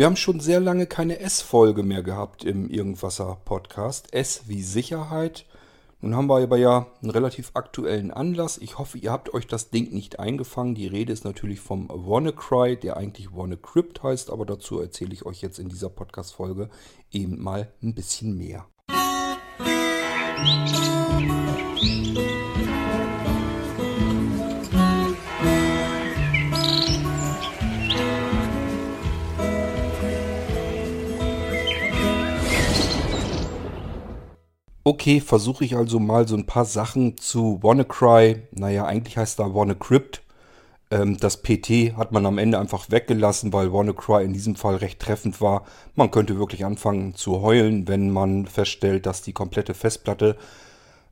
Wir haben schon sehr lange keine S-Folge mehr gehabt im Irgendwasser-Podcast. S wie Sicherheit. Nun haben wir aber ja einen relativ aktuellen Anlass. Ich hoffe, ihr habt euch das Ding nicht eingefangen. Die Rede ist natürlich vom WannaCry, der eigentlich WannaCrypt heißt, aber dazu erzähle ich euch jetzt in dieser Podcast-Folge eben mal ein bisschen mehr. Musik Okay, versuche ich also mal so ein paar Sachen zu WannaCry. Naja, eigentlich heißt da WannaCrypt. Ähm, das PT hat man am Ende einfach weggelassen, weil WannaCry in diesem Fall recht treffend war. Man könnte wirklich anfangen zu heulen, wenn man feststellt, dass die komplette Festplatte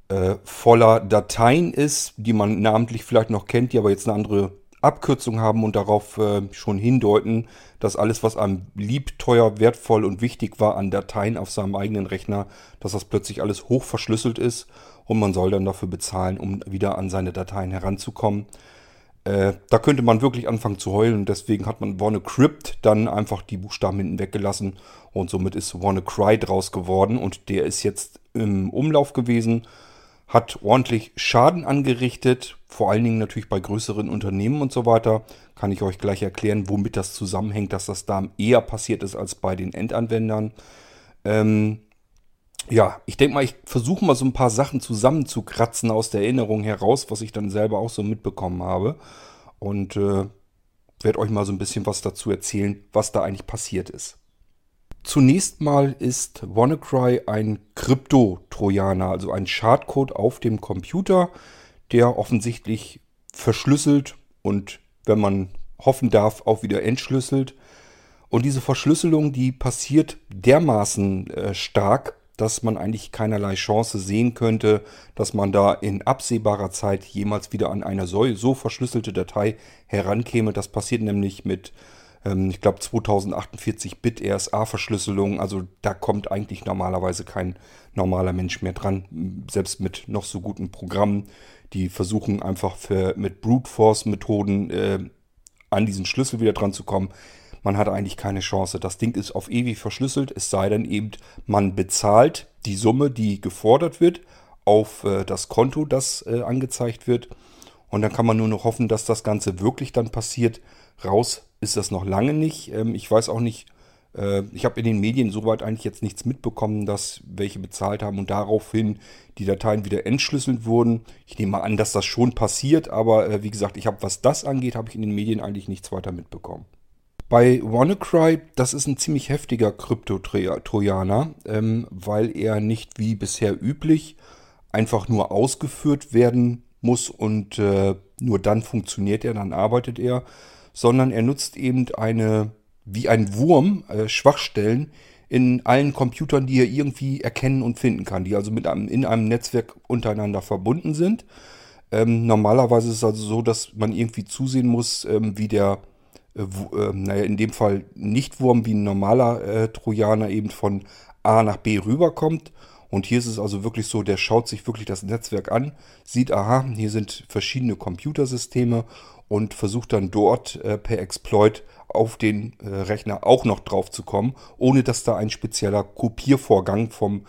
äh, voller Dateien ist, die man namentlich vielleicht noch kennt, die aber jetzt eine andere Abkürzung haben und darauf äh, schon hindeuten, dass alles, was einem lieb, teuer, wertvoll und wichtig war an Dateien auf seinem eigenen Rechner, dass das plötzlich alles hoch verschlüsselt ist und man soll dann dafür bezahlen, um wieder an seine Dateien heranzukommen. Äh, da könnte man wirklich anfangen zu heulen und deswegen hat man WannaCrypt dann einfach die Buchstaben hinten weggelassen und somit ist WannaCry draus geworden und der ist jetzt im Umlauf gewesen hat ordentlich Schaden angerichtet, vor allen Dingen natürlich bei größeren Unternehmen und so weiter. Kann ich euch gleich erklären, womit das zusammenhängt, dass das da eher passiert ist als bei den Endanwendern. Ähm, ja, ich denke mal, ich versuche mal so ein paar Sachen zusammenzukratzen aus der Erinnerung heraus, was ich dann selber auch so mitbekommen habe. Und äh, werde euch mal so ein bisschen was dazu erzählen, was da eigentlich passiert ist. Zunächst mal ist WannaCry ein Krypto-Trojaner, also ein Schadcode auf dem Computer, der offensichtlich verschlüsselt und, wenn man hoffen darf, auch wieder entschlüsselt. Und diese Verschlüsselung, die passiert dermaßen äh, stark, dass man eigentlich keinerlei Chance sehen könnte, dass man da in absehbarer Zeit jemals wieder an eine so, so verschlüsselte Datei herankäme. Das passiert nämlich mit ich glaube 2048-Bit RSA-Verschlüsselung. Also da kommt eigentlich normalerweise kein normaler Mensch mehr dran, selbst mit noch so guten Programmen. Die versuchen einfach für, mit Brute Force-Methoden äh, an diesen Schlüssel wieder dran zu kommen. Man hat eigentlich keine Chance. Das Ding ist auf ewig verschlüsselt, es sei denn eben, man bezahlt die Summe, die gefordert wird, auf äh, das Konto, das äh, angezeigt wird. Und dann kann man nur noch hoffen, dass das Ganze wirklich dann passiert. Raus ist das noch lange nicht. Ähm, ich weiß auch nicht, äh, ich habe in den Medien soweit eigentlich jetzt nichts mitbekommen, dass welche bezahlt haben und daraufhin die Dateien wieder entschlüsselt wurden. Ich nehme mal an, dass das schon passiert, aber äh, wie gesagt, ich habe, was das angeht, habe ich in den Medien eigentlich nichts weiter mitbekommen. Bei WannaCry, das ist ein ziemlich heftiger Krypto-Trojaner, ähm, weil er nicht wie bisher üblich einfach nur ausgeführt werden muss und äh, nur dann funktioniert er, dann arbeitet er, sondern er nutzt eben eine, wie ein Wurm, äh, Schwachstellen in allen Computern, die er irgendwie erkennen und finden kann, die also mit einem, in einem Netzwerk untereinander verbunden sind. Ähm, normalerweise ist es also so, dass man irgendwie zusehen muss, ähm, wie der, äh, äh, naja, in dem Fall nicht Wurm, wie ein normaler äh, Trojaner eben von A nach B rüberkommt. Und hier ist es also wirklich so, der schaut sich wirklich das Netzwerk an, sieht, aha, hier sind verschiedene Computersysteme und versucht dann dort äh, per Exploit auf den äh, Rechner auch noch drauf zu kommen, ohne dass da ein spezieller Kopiervorgang vom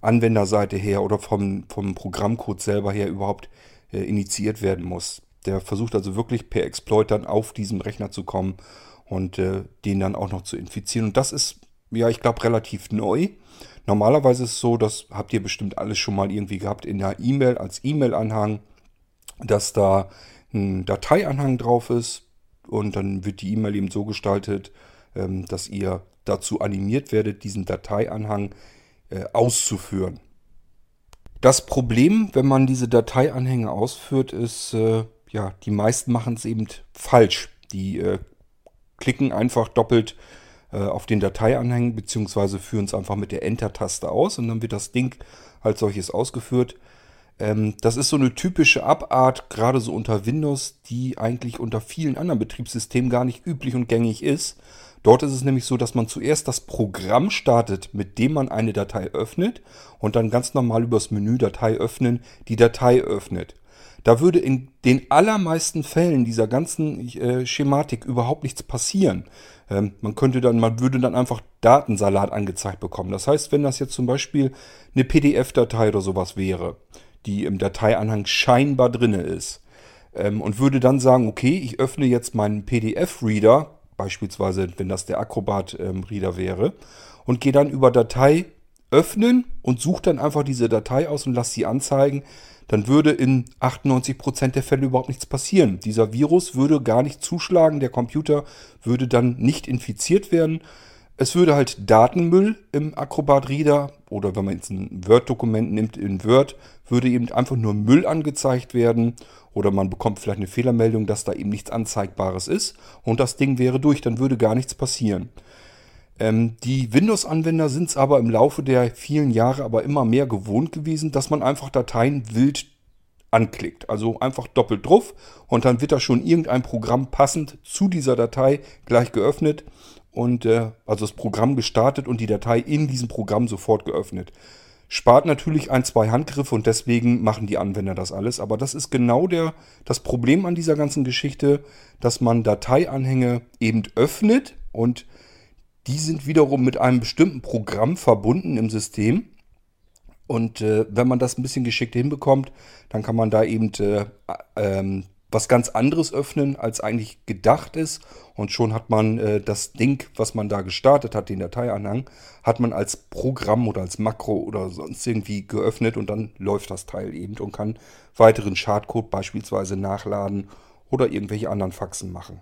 Anwenderseite her oder vom, vom Programmcode selber her überhaupt äh, initiiert werden muss. Der versucht also wirklich per Exploit dann auf diesem Rechner zu kommen und äh, den dann auch noch zu infizieren. Und das ist, ja, ich glaube, relativ neu. Normalerweise ist es so, das habt ihr bestimmt alles schon mal irgendwie gehabt in der E-Mail als E-Mail-Anhang, dass da ein Dateianhang drauf ist und dann wird die E-Mail eben so gestaltet, ähm, dass ihr dazu animiert werdet, diesen Dateianhang äh, auszuführen. Das Problem, wenn man diese Dateianhänge ausführt, ist, äh, ja, die meisten machen es eben falsch. Die äh, klicken einfach doppelt auf den Dateianhang beziehungsweise führen es einfach mit der Enter-Taste aus und dann wird das Ding als solches ausgeführt. Ähm, das ist so eine typische Abart, gerade so unter Windows, die eigentlich unter vielen anderen Betriebssystemen gar nicht üblich und gängig ist. Dort ist es nämlich so, dass man zuerst das Programm startet, mit dem man eine Datei öffnet und dann ganz normal übers Menü Datei öffnen die Datei öffnet. Da würde in den allermeisten Fällen dieser ganzen äh, Schematik überhaupt nichts passieren. Ähm, man könnte dann, man würde dann einfach Datensalat angezeigt bekommen. Das heißt, wenn das jetzt zum Beispiel eine PDF-Datei oder sowas wäre, die im Dateianhang scheinbar drinne ist, ähm, und würde dann sagen, okay, ich öffne jetzt meinen PDF-Reader, beispielsweise wenn das der Acrobat-Reader ähm, wäre, und gehe dann über Datei öffnen und suche dann einfach diese Datei aus und lasse sie anzeigen, dann würde in 98% der Fälle überhaupt nichts passieren. Dieser Virus würde gar nicht zuschlagen, der Computer würde dann nicht infiziert werden. Es würde halt Datenmüll im Acrobat Reader oder wenn man jetzt ein Word-Dokument nimmt in Word, würde eben einfach nur Müll angezeigt werden oder man bekommt vielleicht eine Fehlermeldung, dass da eben nichts Anzeigbares ist und das Ding wäre durch, dann würde gar nichts passieren. Ähm, die Windows-Anwender sind es aber im Laufe der vielen Jahre aber immer mehr gewohnt gewesen, dass man einfach Dateien wild anklickt. Also einfach doppelt drauf und dann wird da schon irgendein Programm passend zu dieser Datei gleich geöffnet und äh, also das Programm gestartet und die Datei in diesem Programm sofort geöffnet. Spart natürlich ein, zwei Handgriffe und deswegen machen die Anwender das alles. Aber das ist genau der, das Problem an dieser ganzen Geschichte, dass man Dateianhänge eben öffnet und die sind wiederum mit einem bestimmten Programm verbunden im System. Und äh, wenn man das ein bisschen geschickt hinbekommt, dann kann man da eben äh, ähm, was ganz anderes öffnen, als eigentlich gedacht ist. Und schon hat man äh, das Ding, was man da gestartet hat, den Dateianhang, hat man als Programm oder als Makro oder sonst irgendwie geöffnet und dann läuft das Teil eben und kann weiteren Schadcode beispielsweise nachladen oder irgendwelche anderen Faxen machen.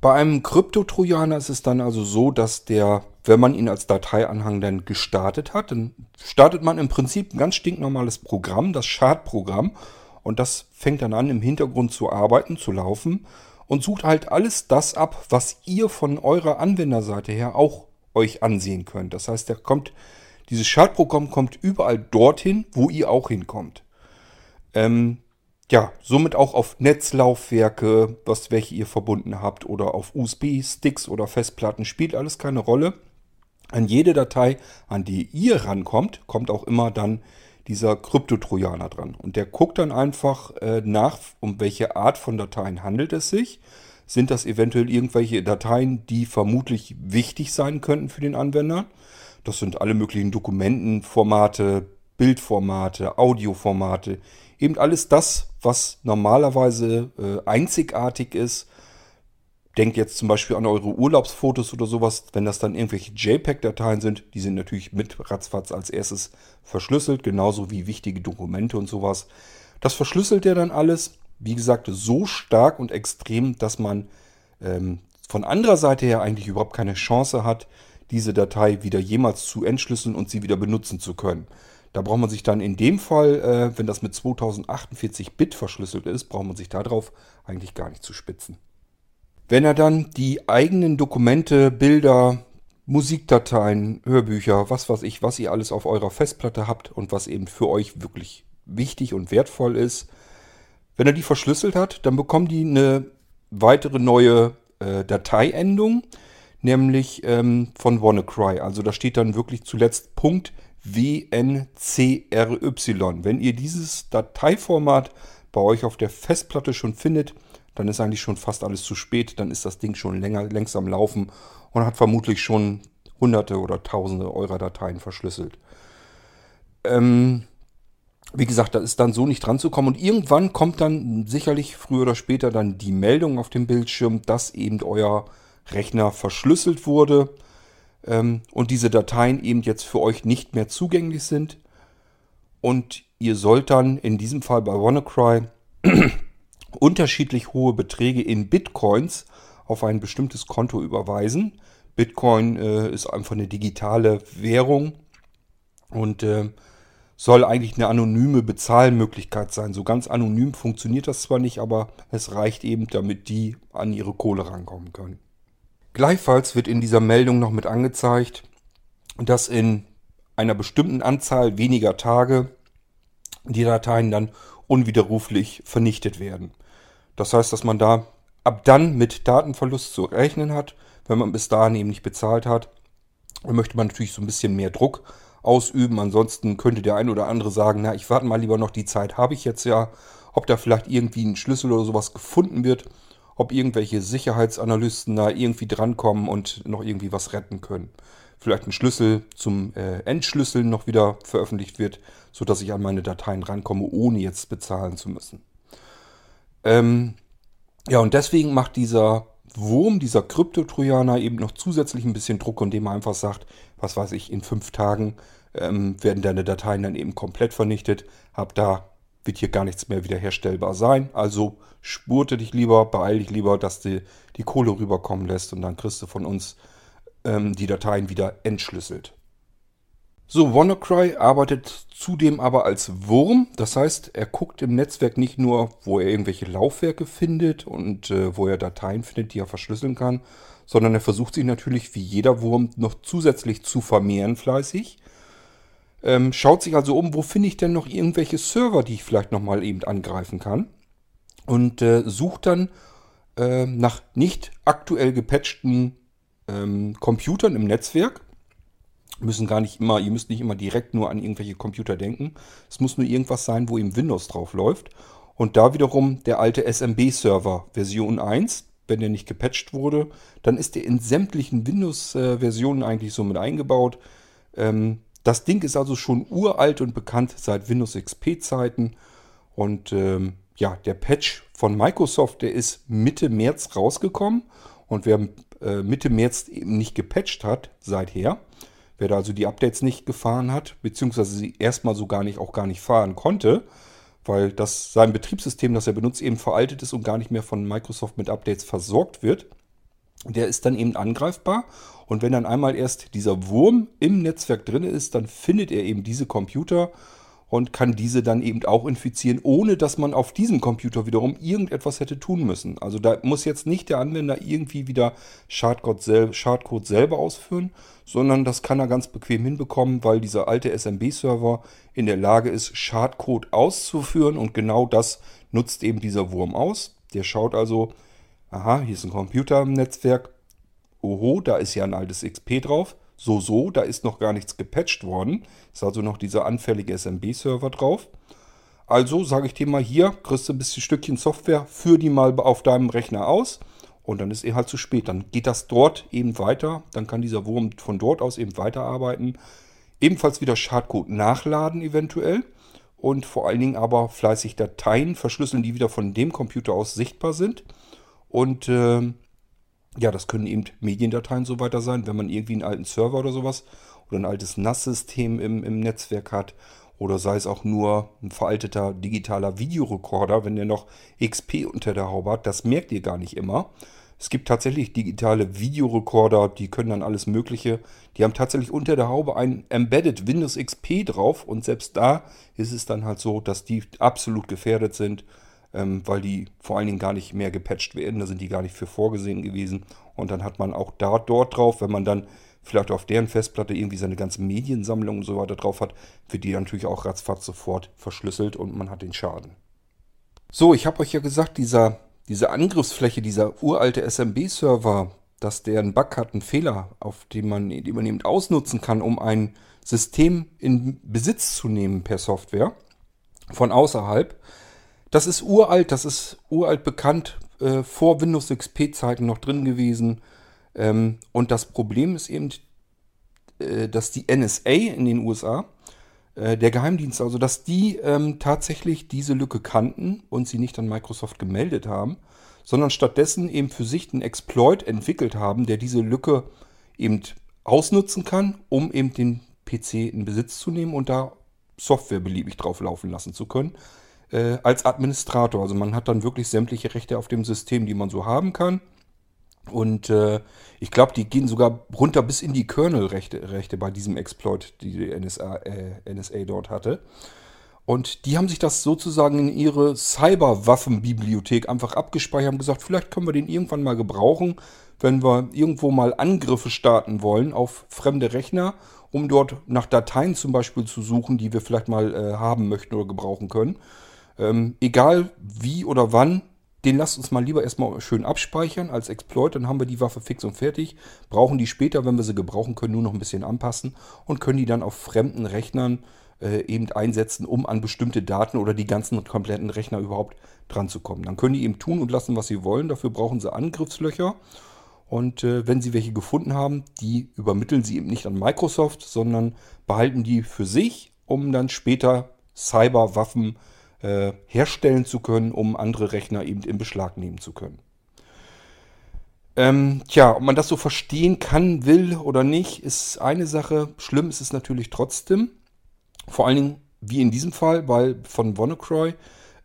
Bei einem Krypto-Trojaner ist es dann also so, dass der, wenn man ihn als Dateianhang dann gestartet hat, dann startet man im Prinzip ein ganz stinknormales Programm, das Schadprogramm. Und das fängt dann an, im Hintergrund zu arbeiten, zu laufen und sucht halt alles das ab, was ihr von eurer Anwenderseite her auch euch ansehen könnt. Das heißt, der kommt, dieses Schadprogramm kommt überall dorthin, wo ihr auch hinkommt. Ähm, ja, somit auch auf Netzlaufwerke, was welche ihr verbunden habt, oder auf USB-Sticks oder Festplatten, spielt alles keine Rolle. An jede Datei, an die ihr rankommt, kommt auch immer dann dieser Kryptotrojaner dran. Und der guckt dann einfach äh, nach, um welche Art von Dateien handelt es sich. Sind das eventuell irgendwelche Dateien, die vermutlich wichtig sein könnten für den Anwender? Das sind alle möglichen Dokumentenformate, Bildformate, Audioformate, eben alles das, was normalerweise äh, einzigartig ist. Denkt jetzt zum Beispiel an eure Urlaubsfotos oder sowas, wenn das dann irgendwelche JPEG-Dateien sind, die sind natürlich mit ratzfatz als erstes verschlüsselt, genauso wie wichtige Dokumente und sowas. Das verschlüsselt er dann alles, wie gesagt, so stark und extrem, dass man ähm, von anderer Seite her eigentlich überhaupt keine Chance hat, diese Datei wieder jemals zu entschlüsseln und sie wieder benutzen zu können. Da braucht man sich dann in dem Fall, äh, wenn das mit 2048 Bit verschlüsselt ist, braucht man sich darauf eigentlich gar nicht zu spitzen. Wenn er dann die eigenen Dokumente, Bilder, Musikdateien, Hörbücher, was weiß ich, was ihr alles auf eurer Festplatte habt und was eben für euch wirklich wichtig und wertvoll ist, wenn er die verschlüsselt hat, dann bekommen die eine weitere neue äh, Dateiendung, nämlich ähm, von WannaCry. Also da steht dann wirklich zuletzt Punkt WNCRY. Wenn ihr dieses Dateiformat bei euch auf der Festplatte schon findet, dann ist eigentlich schon fast alles zu spät. Dann ist das Ding schon länger, längst am Laufen und hat vermutlich schon hunderte oder tausende eurer Dateien verschlüsselt. Ähm, wie gesagt, da ist dann so nicht dran zu kommen. Und irgendwann kommt dann sicherlich früher oder später dann die Meldung auf dem Bildschirm, dass eben euer Rechner verschlüsselt wurde ähm, und diese Dateien eben jetzt für euch nicht mehr zugänglich sind. Und ihr sollt dann in diesem Fall bei WannaCry unterschiedlich hohe Beträge in Bitcoins auf ein bestimmtes Konto überweisen. Bitcoin äh, ist einfach eine digitale Währung und äh, soll eigentlich eine anonyme Bezahlmöglichkeit sein. So ganz anonym funktioniert das zwar nicht, aber es reicht eben, damit die an ihre Kohle rankommen können. Gleichfalls wird in dieser Meldung noch mit angezeigt, dass in einer bestimmten Anzahl weniger Tage die Dateien dann unwiderruflich vernichtet werden. Das heißt, dass man da ab dann mit Datenverlust zu rechnen hat, wenn man bis dahin eben nicht bezahlt hat. Dann möchte man natürlich so ein bisschen mehr Druck ausüben. Ansonsten könnte der ein oder andere sagen, na, ich warte mal lieber noch, die Zeit habe ich jetzt ja ob da vielleicht irgendwie ein Schlüssel oder sowas gefunden wird, ob irgendwelche Sicherheitsanalysten da irgendwie drankommen und noch irgendwie was retten können. Vielleicht ein Schlüssel zum äh, Entschlüsseln noch wieder veröffentlicht wird, sodass ich an meine Dateien rankomme, ohne jetzt bezahlen zu müssen. Ähm, ja, und deswegen macht dieser Wurm, dieser Kryptotrojaner eben noch zusätzlich ein bisschen Druck, indem er einfach sagt, was weiß ich, in fünf Tagen ähm, werden deine Dateien dann eben komplett vernichtet. Ab da wird hier gar nichts mehr wiederherstellbar sein. Also spurte dich lieber, beeil dich lieber, dass du die Kohle rüberkommen lässt und dann kriegst du von uns ähm, die Dateien wieder entschlüsselt. So, WannaCry arbeitet zudem aber als Wurm. Das heißt, er guckt im Netzwerk nicht nur, wo er irgendwelche Laufwerke findet und äh, wo er Dateien findet, die er verschlüsseln kann, sondern er versucht sich natürlich wie jeder Wurm noch zusätzlich zu vermehren fleißig. Ähm, schaut sich also um, wo finde ich denn noch irgendwelche Server, die ich vielleicht nochmal eben angreifen kann. Und äh, sucht dann äh, nach nicht aktuell gepatchten ähm, Computern im Netzwerk müssen gar nicht immer, ihr müsst nicht immer direkt nur an irgendwelche Computer denken. Es muss nur irgendwas sein, wo eben Windows drauf läuft. Und da wiederum der alte SMB-Server Version 1, wenn der nicht gepatcht wurde, dann ist der in sämtlichen Windows-Versionen eigentlich so mit eingebaut. Ähm, das Ding ist also schon uralt und bekannt seit Windows XP-Zeiten. Und ähm, ja, der Patch von Microsoft, der ist Mitte März rausgekommen. Und wer äh, Mitte März eben nicht gepatcht hat, seither, Wer da also die Updates nicht gefahren hat, beziehungsweise sie erstmal so gar nicht, auch gar nicht fahren konnte, weil das sein Betriebssystem, das er benutzt, eben veraltet ist und gar nicht mehr von Microsoft mit Updates versorgt wird, der ist dann eben angreifbar. Und wenn dann einmal erst dieser Wurm im Netzwerk drin ist, dann findet er eben diese Computer und kann diese dann eben auch infizieren, ohne dass man auf diesem Computer wiederum irgendetwas hätte tun müssen. Also da muss jetzt nicht der Anwender irgendwie wieder Schadcode, sel Schadcode selber ausführen, sondern das kann er ganz bequem hinbekommen, weil dieser alte SMB-Server in der Lage ist, Schadcode auszuführen und genau das nutzt eben dieser Wurm aus. Der schaut also, aha, hier ist ein Computer im Netzwerk, oho, da ist ja ein altes XP drauf so, so, da ist noch gar nichts gepatcht worden. Ist also noch dieser anfällige SMB-Server drauf. Also sage ich dir mal hier, kriegst du ein bisschen Stückchen Software, führ die mal auf deinem Rechner aus und dann ist eh halt zu spät. Dann geht das dort eben weiter, dann kann dieser Wurm von dort aus eben weiterarbeiten. Ebenfalls wieder Schadcode nachladen eventuell und vor allen Dingen aber fleißig Dateien verschlüsseln, die wieder von dem Computer aus sichtbar sind. Und äh, ja, das können eben Mediendateien so weiter sein, wenn man irgendwie einen alten Server oder sowas oder ein altes NAS-System im, im Netzwerk hat. Oder sei es auch nur ein veralteter digitaler Videorekorder, wenn der noch XP unter der Haube hat. Das merkt ihr gar nicht immer. Es gibt tatsächlich digitale Videorekorder, die können dann alles Mögliche. Die haben tatsächlich unter der Haube ein Embedded Windows XP drauf und selbst da ist es dann halt so, dass die absolut gefährdet sind ähm, weil die vor allen Dingen gar nicht mehr gepatcht werden. Da sind die gar nicht für vorgesehen gewesen. Und dann hat man auch da dort drauf, wenn man dann vielleicht auf deren Festplatte irgendwie seine ganze Mediensammlung und so weiter drauf hat, wird die natürlich auch ratzfatz sofort verschlüsselt und man hat den Schaden. So, ich habe euch ja gesagt, dieser, diese Angriffsfläche, dieser uralte SMB-Server, dass der einen Bug hat, einen Fehler, auf den man, den man eben ausnutzen kann, um ein System in Besitz zu nehmen per Software von außerhalb, das ist uralt, das ist uralt bekannt, äh, vor Windows XP-Zeiten noch drin gewesen. Ähm, und das Problem ist eben, äh, dass die NSA in den USA, äh, der Geheimdienst, also dass die ähm, tatsächlich diese Lücke kannten und sie nicht an Microsoft gemeldet haben, sondern stattdessen eben für sich einen Exploit entwickelt haben, der diese Lücke eben ausnutzen kann, um eben den PC in Besitz zu nehmen und da Software beliebig drauf laufen lassen zu können äh, als Administrator. Also man hat dann wirklich sämtliche Rechte auf dem System, die man so haben kann. Und äh, ich glaube, die gehen sogar runter bis in die Kernel-Rechte Rechte bei diesem Exploit, die die NSA, äh, NSA dort hatte. Und die haben sich das sozusagen in ihre Cyberwaffenbibliothek einfach abgespeichert und gesagt, vielleicht können wir den irgendwann mal gebrauchen, wenn wir irgendwo mal Angriffe starten wollen auf fremde Rechner, um dort nach Dateien zum Beispiel zu suchen, die wir vielleicht mal äh, haben möchten oder gebrauchen können. Ähm, egal wie oder wann, den lasst uns mal lieber erstmal schön abspeichern als Exploit, dann haben wir die Waffe fix und fertig, brauchen die später, wenn wir sie gebrauchen können, nur noch ein bisschen anpassen und können die dann auf fremden Rechnern äh, eben einsetzen, um an bestimmte Daten oder die ganzen kompletten Rechner überhaupt dran zu kommen. Dann können die eben tun und lassen, was sie wollen. Dafür brauchen sie Angriffslöcher. Und äh, wenn sie welche gefunden haben, die übermitteln sie eben nicht an Microsoft, sondern behalten die für sich, um dann später Cyberwaffen äh, herstellen zu können, um andere Rechner eben in Beschlag nehmen zu können. Ähm, tja, ob man das so verstehen kann, will oder nicht, ist eine Sache. Schlimm ist es natürlich trotzdem. Vor allen Dingen, wie in diesem Fall, weil von WannaCry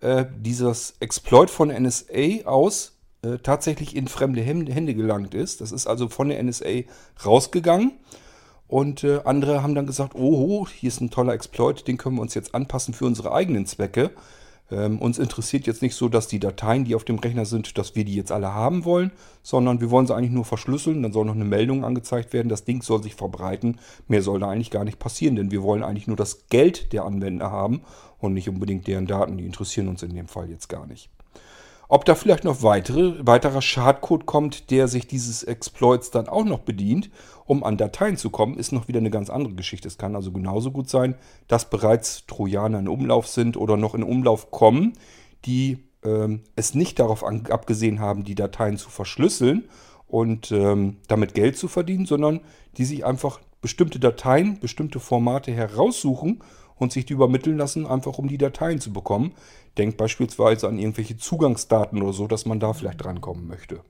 äh, dieses Exploit von NSA aus äh, tatsächlich in fremde Hände gelangt ist. Das ist also von der NSA rausgegangen. Und äh, andere haben dann gesagt, oh, hier ist ein toller Exploit, den können wir uns jetzt anpassen für unsere eigenen Zwecke. Ähm, uns interessiert jetzt nicht so, dass die Dateien, die auf dem Rechner sind, dass wir die jetzt alle haben wollen, sondern wir wollen sie eigentlich nur verschlüsseln. Dann soll noch eine Meldung angezeigt werden. Das Ding soll sich verbreiten. Mehr soll da eigentlich gar nicht passieren, denn wir wollen eigentlich nur das Geld der Anwender haben und nicht unbedingt deren Daten. Die interessieren uns in dem Fall jetzt gar nicht. Ob da vielleicht noch weitere, weiterer Schadcode kommt, der sich dieses Exploits dann auch noch bedient, um an Dateien zu kommen, ist noch wieder eine ganz andere Geschichte. Es kann also genauso gut sein, dass bereits Trojaner in Umlauf sind oder noch in Umlauf kommen, die ähm, es nicht darauf an, abgesehen haben, die Dateien zu verschlüsseln und ähm, damit Geld zu verdienen, sondern die sich einfach bestimmte Dateien, bestimmte Formate heraussuchen und sich die übermitteln lassen, einfach um die Dateien zu bekommen. Denkt beispielsweise an irgendwelche Zugangsdaten oder so, dass man da vielleicht drankommen möchte.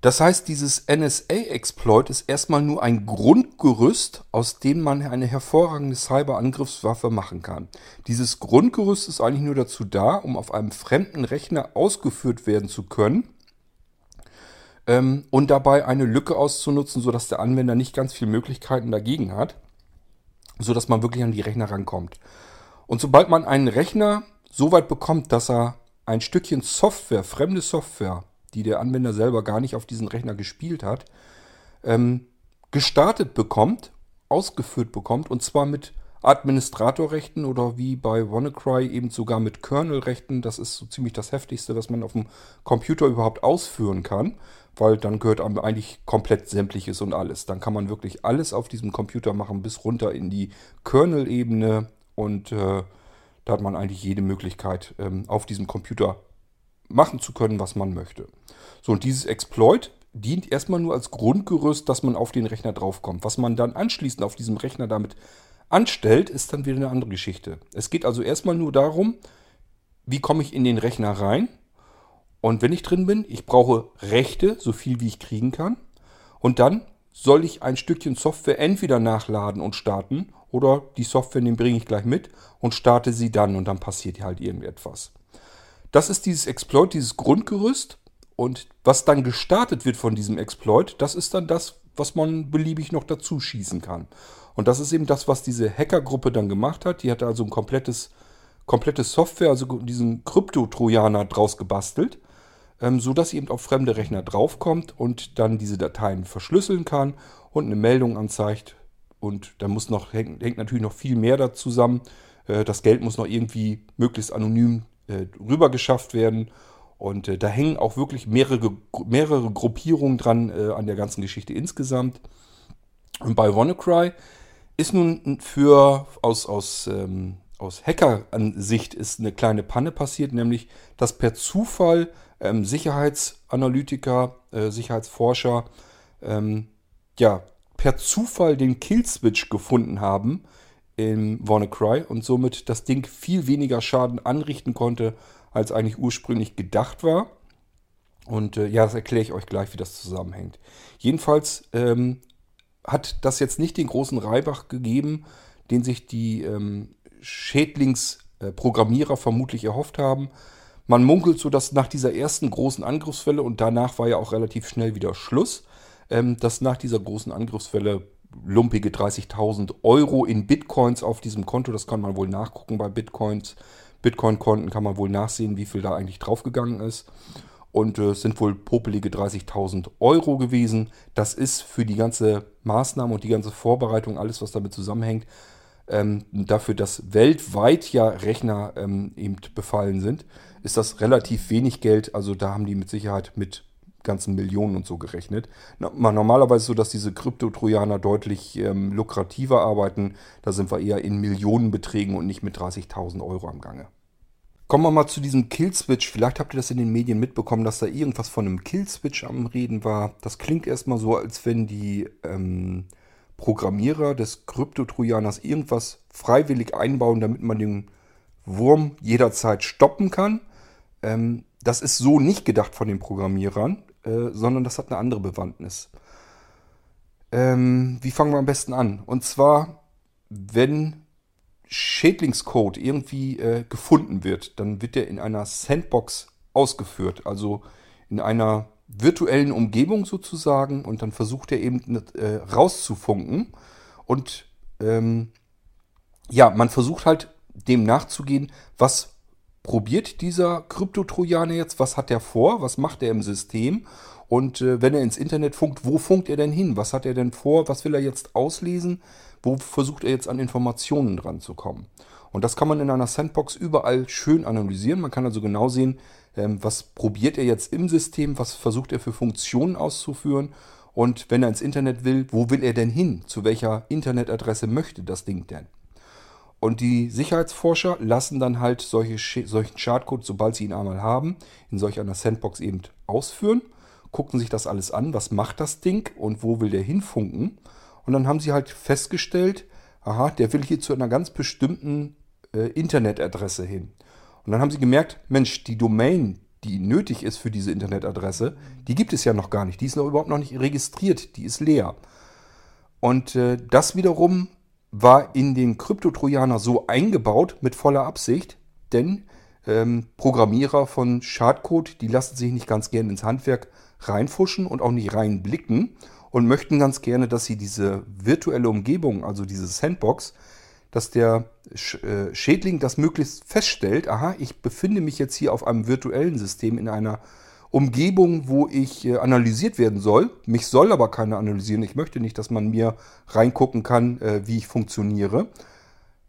Das heißt, dieses NSA-Exploit ist erstmal nur ein Grundgerüst, aus dem man eine hervorragende Cyberangriffswaffe machen kann. Dieses Grundgerüst ist eigentlich nur dazu da, um auf einem fremden Rechner ausgeführt werden zu können ähm, und dabei eine Lücke auszunutzen, sodass der Anwender nicht ganz viele Möglichkeiten dagegen hat so dass man wirklich an die Rechner rankommt. Und sobald man einen Rechner so weit bekommt, dass er ein Stückchen Software, fremde Software, die der Anwender selber gar nicht auf diesen Rechner gespielt hat, ähm, gestartet bekommt, ausgeführt bekommt, und zwar mit Administratorrechten oder wie bei WannaCry eben sogar mit Kernelrechten. Das ist so ziemlich das Heftigste, was man auf dem Computer überhaupt ausführen kann, weil dann gehört eigentlich komplett sämtliches und alles. Dann kann man wirklich alles auf diesem Computer machen, bis runter in die Kernel-Ebene und äh, da hat man eigentlich jede Möglichkeit, ähm, auf diesem Computer machen zu können, was man möchte. So, und dieses Exploit dient erstmal nur als Grundgerüst, dass man auf den Rechner draufkommt. Was man dann anschließend auf diesem Rechner damit anstellt, ist dann wieder eine andere Geschichte. Es geht also erstmal nur darum, wie komme ich in den Rechner rein. Und wenn ich drin bin, ich brauche Rechte, so viel wie ich kriegen kann. Und dann soll ich ein Stückchen Software entweder nachladen und starten oder die Software, den bringe ich gleich mit und starte sie dann und dann passiert halt irgendetwas. Das ist dieses Exploit, dieses Grundgerüst. Und was dann gestartet wird von diesem Exploit, das ist dann das, was man beliebig noch dazu schießen kann. Und das ist eben das, was diese Hackergruppe dann gemacht hat. Die hat also ein komplettes, komplettes Software, also diesen Krypto-Trojaner draus gebastelt, ähm, sodass eben auf fremde Rechner draufkommt und dann diese Dateien verschlüsseln kann und eine Meldung anzeigt. Und da muss noch, hängt, hängt natürlich noch viel mehr dazu zusammen. Äh, das Geld muss noch irgendwie möglichst anonym äh, rübergeschafft werden. Und äh, da hängen auch wirklich mehrere, mehrere Gruppierungen dran an der ganzen Geschichte insgesamt. Und bei WannaCry ist nun für aus, aus, ähm, aus Hacker-Ansicht ist eine kleine Panne passiert, nämlich dass per Zufall ähm, Sicherheitsanalytiker, äh, Sicherheitsforscher ähm, ja, per Zufall den Killswitch gefunden haben im WannaCry und somit das Ding viel weniger Schaden anrichten konnte, als eigentlich ursprünglich gedacht war. Und äh, ja, das erkläre ich euch gleich, wie das zusammenhängt. Jedenfalls ähm, hat das jetzt nicht den großen Reibach gegeben, den sich die ähm, Schädlingsprogrammierer vermutlich erhofft haben. Man munkelt so, dass nach dieser ersten großen Angriffswelle, und danach war ja auch relativ schnell wieder Schluss, ähm, dass nach dieser großen Angriffswelle lumpige 30.000 Euro in Bitcoins auf diesem Konto, das kann man wohl nachgucken bei Bitcoins, Bitcoin-Konten kann man wohl nachsehen, wie viel da eigentlich draufgegangen ist und äh, sind wohl popelige 30.000 Euro gewesen. Das ist für die ganze Maßnahme und die ganze Vorbereitung, alles was damit zusammenhängt, ähm, dafür, dass weltweit ja Rechner ähm, eben befallen sind, ist das relativ wenig Geld. Also da haben die mit Sicherheit mit ganzen Millionen und so gerechnet. Normalerweise so, dass diese Krypto-Trojaner deutlich ähm, lukrativer arbeiten. Da sind wir eher in Millionenbeträgen und nicht mit 30.000 Euro am Gange. Kommen wir mal zu diesem Killswitch. Vielleicht habt ihr das in den Medien mitbekommen, dass da irgendwas von einem Killswitch am Reden war. Das klingt erstmal so, als wenn die ähm, Programmierer des Krypto-Trojaners irgendwas freiwillig einbauen, damit man den Wurm jederzeit stoppen kann. Ähm, das ist so nicht gedacht von den Programmierern, äh, sondern das hat eine andere Bewandtnis. Ähm, wie fangen wir am besten an? Und zwar, wenn Schädlingscode irgendwie äh, gefunden wird, dann wird der in einer Sandbox ausgeführt, also in einer virtuellen Umgebung sozusagen und dann versucht er eben äh, rauszufunken und ähm, ja, man versucht halt dem nachzugehen, was probiert dieser Krypto-Trojaner jetzt, was hat er vor, was macht er im System? Und äh, wenn er ins Internet funkt, wo funkt er denn hin, was hat er denn vor, was will er jetzt auslesen, wo versucht er jetzt an Informationen dran zu kommen. Und das kann man in einer Sandbox überall schön analysieren. Man kann also genau sehen, ähm, was probiert er jetzt im System, was versucht er für Funktionen auszuführen? Und wenn er ins Internet will, wo will er denn hin, zu welcher Internetadresse möchte das Ding denn. Und die Sicherheitsforscher lassen dann halt solche, solchen Schadcode, sobald sie ihn einmal haben, in solch einer Sandbox eben ausführen, gucken sich das alles an, was macht das Ding und wo will der hinfunken. Und dann haben sie halt festgestellt, aha, der will hier zu einer ganz bestimmten äh, Internetadresse hin. Und dann haben sie gemerkt, Mensch, die Domain, die nötig ist für diese Internetadresse, die gibt es ja noch gar nicht. Die ist noch überhaupt noch nicht registriert, die ist leer. Und äh, das wiederum war in den Krypto-Trojaner so eingebaut mit voller Absicht, denn ähm, Programmierer von Schadcode, die lassen sich nicht ganz gerne ins Handwerk reinfuschen und auch nicht reinblicken und möchten ganz gerne, dass sie diese virtuelle Umgebung, also diese Sandbox, dass der äh, Schädling das möglichst feststellt, aha, ich befinde mich jetzt hier auf einem virtuellen System in einer Umgebung, wo ich äh, analysiert werden soll. Mich soll aber keiner analysieren. Ich möchte nicht, dass man mir reingucken kann, äh, wie ich funktioniere.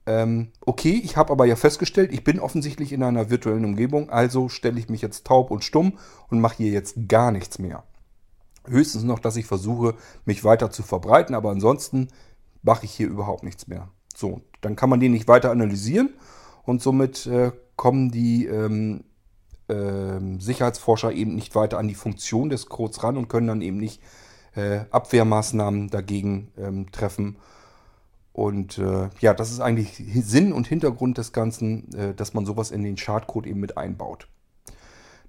Ähm, okay, ich habe aber ja festgestellt, ich bin offensichtlich in einer virtuellen Umgebung, also stelle ich mich jetzt taub und stumm und mache hier jetzt gar nichts mehr. Höchstens noch, dass ich versuche, mich weiter zu verbreiten, aber ansonsten mache ich hier überhaupt nichts mehr. So, dann kann man den nicht weiter analysieren und somit äh, kommen die ähm, äh, Sicherheitsforscher eben nicht weiter an die Funktion des Codes ran und können dann eben nicht äh, Abwehrmaßnahmen dagegen ähm, treffen. Und äh, ja, das ist eigentlich Sinn und Hintergrund des Ganzen, äh, dass man sowas in den Schadcode eben mit einbaut.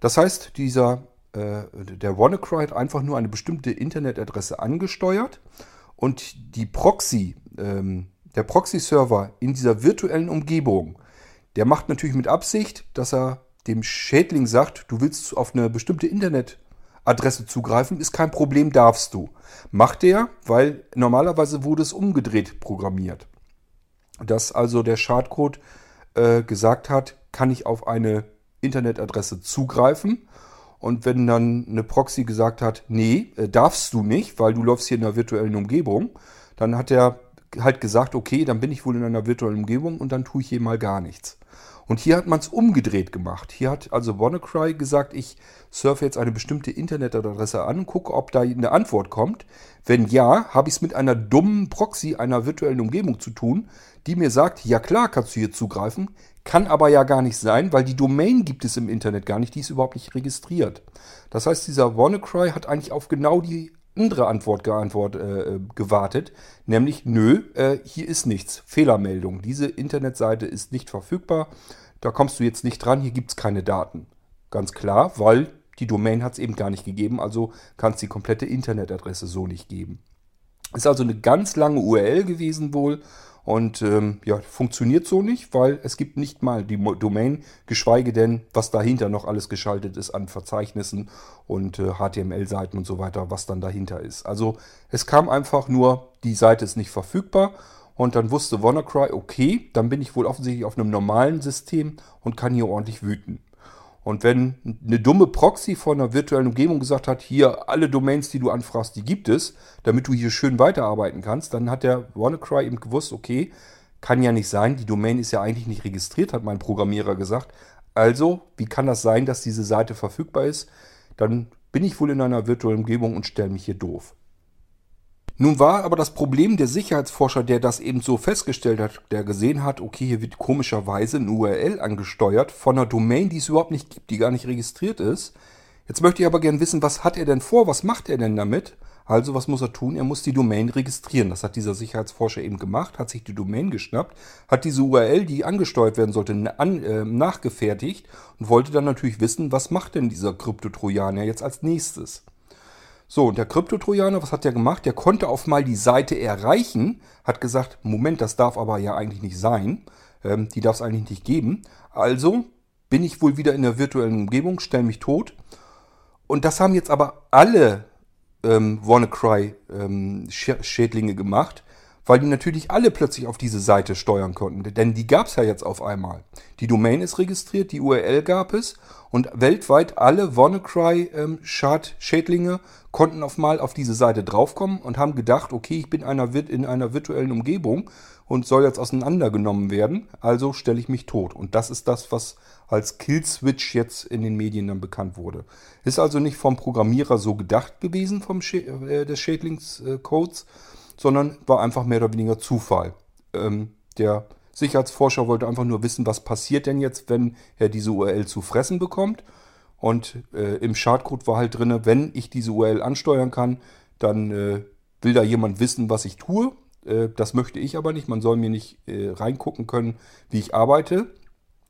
Das heißt, dieser, äh, der WannaCry hat einfach nur eine bestimmte Internetadresse angesteuert und die Proxy, ähm, der Proxy-Server in dieser virtuellen Umgebung, der macht natürlich mit Absicht, dass er dem Schädling sagt, du willst auf eine bestimmte Internetadresse zugreifen, ist kein Problem, darfst du. Macht er, weil normalerweise wurde es umgedreht programmiert. Dass also der Schadcode äh, gesagt hat, kann ich auf eine Internetadresse zugreifen. Und wenn dann eine Proxy gesagt hat, nee, äh, darfst du nicht, weil du läufst hier in einer virtuellen Umgebung, dann hat er halt gesagt, okay, dann bin ich wohl in einer virtuellen Umgebung und dann tue ich hier mal gar nichts. Und hier hat man es umgedreht gemacht. Hier hat also WannaCry gesagt, ich surfe jetzt eine bestimmte Internetadresse an gucke, ob da eine Antwort kommt. Wenn ja, habe ich es mit einer dummen Proxy einer virtuellen Umgebung zu tun, die mir sagt, ja klar kannst du hier zugreifen, kann aber ja gar nicht sein, weil die Domain gibt es im Internet gar nicht, die ist überhaupt nicht registriert. Das heißt, dieser WannaCry hat eigentlich auf genau die andere Antwort geantwort, äh, gewartet, nämlich nö, äh, hier ist nichts, Fehlermeldung. Diese Internetseite ist nicht verfügbar, da kommst du jetzt nicht dran, hier gibt es keine Daten. Ganz klar, weil die Domain hat es eben gar nicht gegeben, also kann es die komplette Internetadresse so nicht geben. Ist also eine ganz lange URL gewesen wohl und ähm, ja, funktioniert so nicht, weil es gibt nicht mal die Domain, geschweige denn, was dahinter noch alles geschaltet ist an Verzeichnissen und äh, HTML-Seiten und so weiter, was dann dahinter ist. Also es kam einfach nur, die Seite ist nicht verfügbar und dann wusste WannaCry, okay, dann bin ich wohl offensichtlich auf einem normalen System und kann hier ordentlich wüten. Und wenn eine dumme Proxy von einer virtuellen Umgebung gesagt hat, hier alle Domains, die du anfragst, die gibt es, damit du hier schön weiterarbeiten kannst, dann hat der WannaCry eben gewusst, okay, kann ja nicht sein, die Domain ist ja eigentlich nicht registriert, hat mein Programmierer gesagt. Also, wie kann das sein, dass diese Seite verfügbar ist? Dann bin ich wohl in einer virtuellen Umgebung und stelle mich hier doof. Nun war aber das Problem der Sicherheitsforscher, der das eben so festgestellt hat, der gesehen hat, okay, hier wird komischerweise eine URL angesteuert von einer Domain, die es überhaupt nicht gibt, die gar nicht registriert ist. Jetzt möchte ich aber gerne wissen, was hat er denn vor, was macht er denn damit? Also, was muss er tun? Er muss die Domain registrieren. Das hat dieser Sicherheitsforscher eben gemacht, hat sich die Domain geschnappt, hat diese URL, die angesteuert werden sollte, an, äh, nachgefertigt und wollte dann natürlich wissen, was macht denn dieser Kryptotrojaner jetzt als nächstes. So, und der Kryptotrojaner, was hat der gemacht? Der konnte auf mal die Seite erreichen, hat gesagt, Moment, das darf aber ja eigentlich nicht sein. Ähm, die darf es eigentlich nicht geben. Also bin ich wohl wieder in der virtuellen Umgebung, stelle mich tot. Und das haben jetzt aber alle ähm, WannaCry-Schädlinge ähm, gemacht, weil die natürlich alle plötzlich auf diese Seite steuern konnten. Denn die gab es ja jetzt auf einmal. Die Domain ist registriert, die URL gab es und weltweit alle WannaCry-Schädlinge ähm, konnten auf mal auf diese Seite draufkommen und haben gedacht, okay, ich bin einer, in einer virtuellen Umgebung und soll jetzt auseinandergenommen werden, also stelle ich mich tot. Und das ist das, was als Killswitch jetzt in den Medien dann bekannt wurde. Ist also nicht vom Programmierer so gedacht gewesen vom Schä äh, des Schädlingscodes, sondern war einfach mehr oder weniger Zufall. Ähm, der Sicherheitsforscher wollte einfach nur wissen, was passiert denn jetzt, wenn er diese URL zu fressen bekommt. Und äh, im Schadcode war halt drin, wenn ich diese URL ansteuern kann, dann äh, will da jemand wissen, was ich tue. Äh, das möchte ich aber nicht. Man soll mir nicht äh, reingucken können, wie ich arbeite.